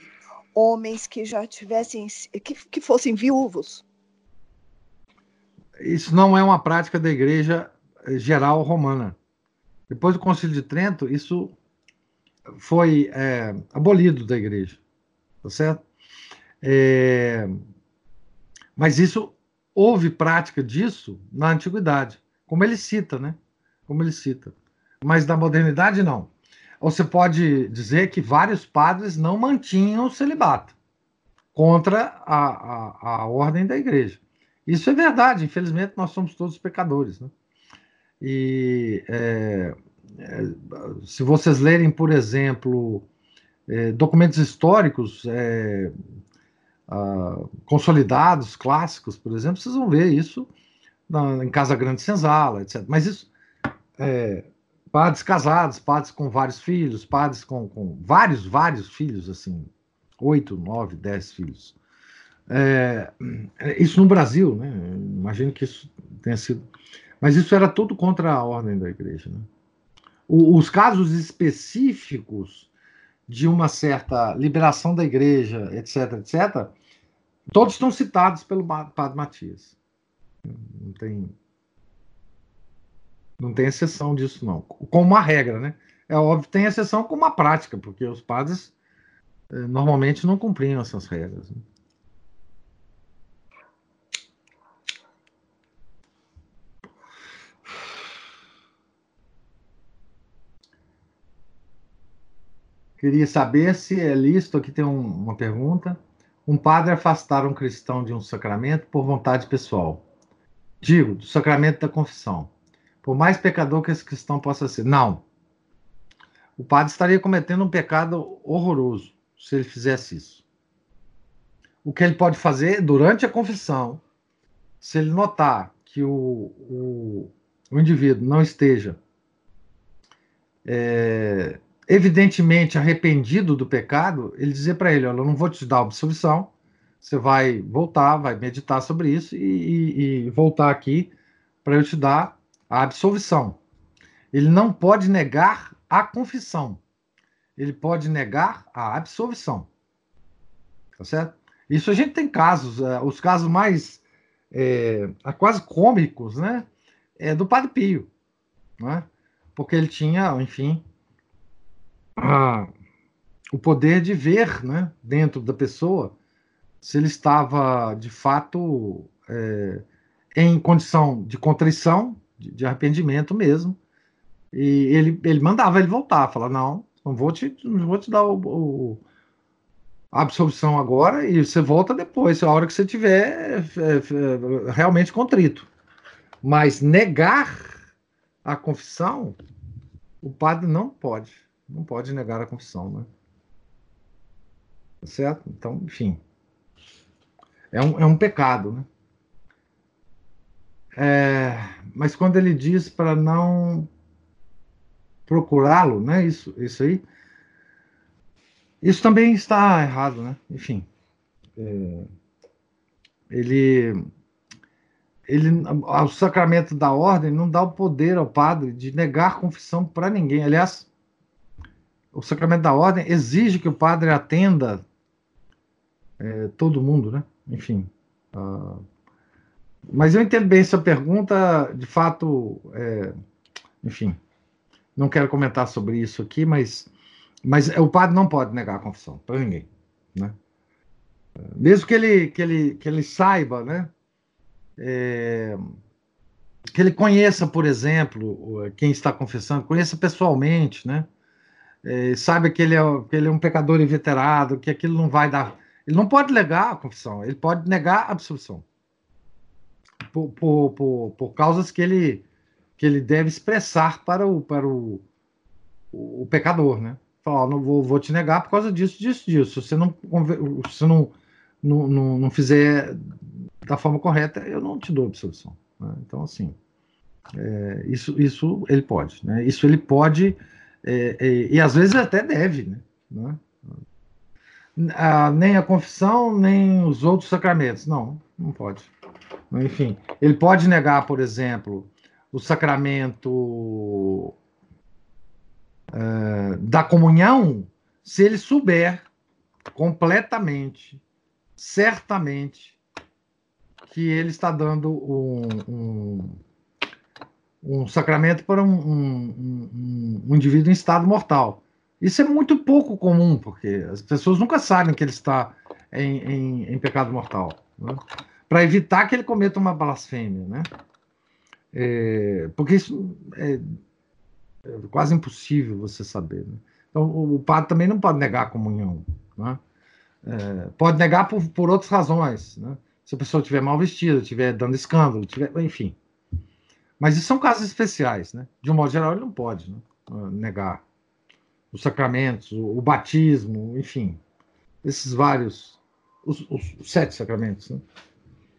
homens que já tivessem, que, que fossem viúvos. Isso não é uma prática da Igreja Geral Romana. Depois do Concílio de Trento, isso foi é, abolido da Igreja, tá certo? É, mas isso houve prática disso na antiguidade, como ele cita, né? Como ele cita. Mas na modernidade não. Você pode dizer que vários padres não mantinham o celibato contra a, a, a ordem da igreja. Isso é verdade, infelizmente nós somos todos pecadores. Né? E é, é, se vocês lerem, por exemplo, é, documentos históricos, é, uh, consolidados, clássicos, por exemplo, vocês vão ver isso na, em Casa Grande Senzala, etc. Mas isso, é, padres casados, padres com vários filhos, padres com, com vários, vários filhos, assim, oito, nove, dez filhos. É, isso no Brasil, né? Imagino que isso tenha sido. Mas isso era tudo contra a ordem da igreja. Né? O, os casos específicos de uma certa liberação da igreja, etc, etc, todos estão citados pelo Padre Matias. Não tem, não tem exceção disso, não. Como uma regra, né? É óbvio, tem exceção como uma prática, porque os padres eh, normalmente não cumpriam essas regras. Né? Queria saber se é lícito, aqui tem um, uma pergunta. Um padre afastar um cristão de um sacramento por vontade pessoal. Digo, do sacramento da confissão. Por mais pecador que esse cristão possa ser. Não. O padre estaria cometendo um pecado horroroso se ele fizesse isso. O que ele pode fazer durante a confissão, se ele notar que o, o, o indivíduo não esteja é, evidentemente arrependido do pecado, ele dizer para ele: Olha, eu não vou te dar absolvição, você vai voltar, vai meditar sobre isso e, e, e voltar aqui para eu te dar a absolvição. Ele não pode negar a confissão, ele pode negar a absolvição. Tá certo? Isso a gente tem casos, uh, os casos mais é, quase cômicos, né? É do Padre Pio, né? Porque ele tinha, enfim, a, o poder de ver né, dentro da pessoa se ele estava de fato é, em condição de contrição, de, de, arrependimento mesmo, e ele, ele mandava ele voltar, falar, não, não vou te, não vou te dar o, o a absolvição agora e você volta depois, a hora que você tiver é, é, realmente contrito. Mas negar a confissão, o padre não pode não pode negar a confissão, né? Certo? Então, enfim. É um, é um pecado, né? É, mas quando ele diz para não procurá-lo, né? Isso, isso aí. Isso também está errado, né? Enfim. É, ele ele, o sacramento da ordem não dá o poder ao padre de negar confissão para ninguém. Aliás, o sacramento da ordem exige que o padre atenda é, todo mundo, né? Enfim. Uh, mas eu entendo bem essa pergunta, de fato, é, enfim, não quero comentar sobre isso aqui, mas, mas o padre não pode negar a confissão para ninguém, né? Mesmo que ele, que ele, que ele saiba, né? É, que ele conheça, por exemplo, quem está confessando, conheça pessoalmente, né? É, sabe que ele, é, que ele é um pecador inveterado, que aquilo não vai dar. Ele não pode negar a confissão, ele pode negar a absolvição. Por, por, por, por causas que ele, que ele deve expressar para o, para o, o, o pecador, né? Falar, não vou, vou te negar por causa disso, disso, disso. Se você não, se não, não, não, não fizer da forma correta, eu não te dou absolvição. Né? Então, assim, é, isso, isso ele pode. Né? Isso ele pode é, é, e às vezes até deve, né? né? Ah, nem a confissão, nem os outros sacramentos. Não, não pode. Enfim, ele pode negar, por exemplo, o sacramento é, da comunhão se ele souber completamente, certamente, que ele está dando um, um um sacramento para um, um, um, indivíduo em estado mortal. Isso é muito pouco comum, porque as pessoas nunca sabem que ele está em, em, em pecado mortal, né? para evitar que ele cometa uma blasfêmia, né? É, porque isso é, é, quase impossível você saber. Né? Então, o, o, padre também não pode negar a comunhão. Né? É, pode negar por, por outras razões. Né? Se a pessoa estiver mal vestida, estiver dando escândalo, tiver, enfim. Mas isso são casos especiais, né? De um modo geral, ele não pode né? Ah, negar os sacramentos, o, batismo, enfim, esses vários, os, os, os sete sacramentos, né?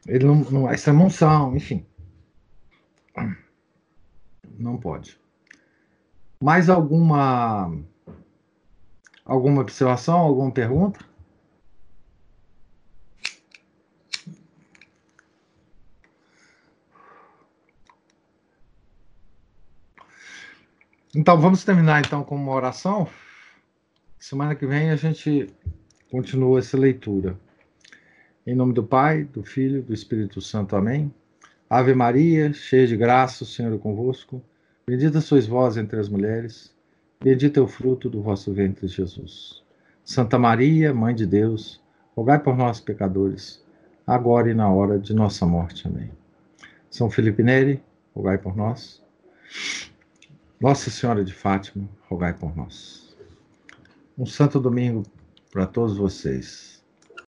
Ele não, não a extrema-unção, enfim, não pode. Mais alguma alguma observação, alguma pergunta? Então, vamos terminar então com uma oração. semana que vem a gente continua essa leitura. Em nome do Pai, do Filho, do Espírito Santo. Amém. Ave Maria, cheia de graça, o Senhor é convosco. Bendita sois vós entre as mulheres. Bendito é o fruto do vosso ventre, Jesus. Santa Maria, Mãe de Deus, rogai por nós, pecadores, agora e na hora de nossa morte. Amém. São Felipe Neri, rogai por nós. Nossa Senhora de Fátima, rogai por nós. Um santo domingo para todos vocês.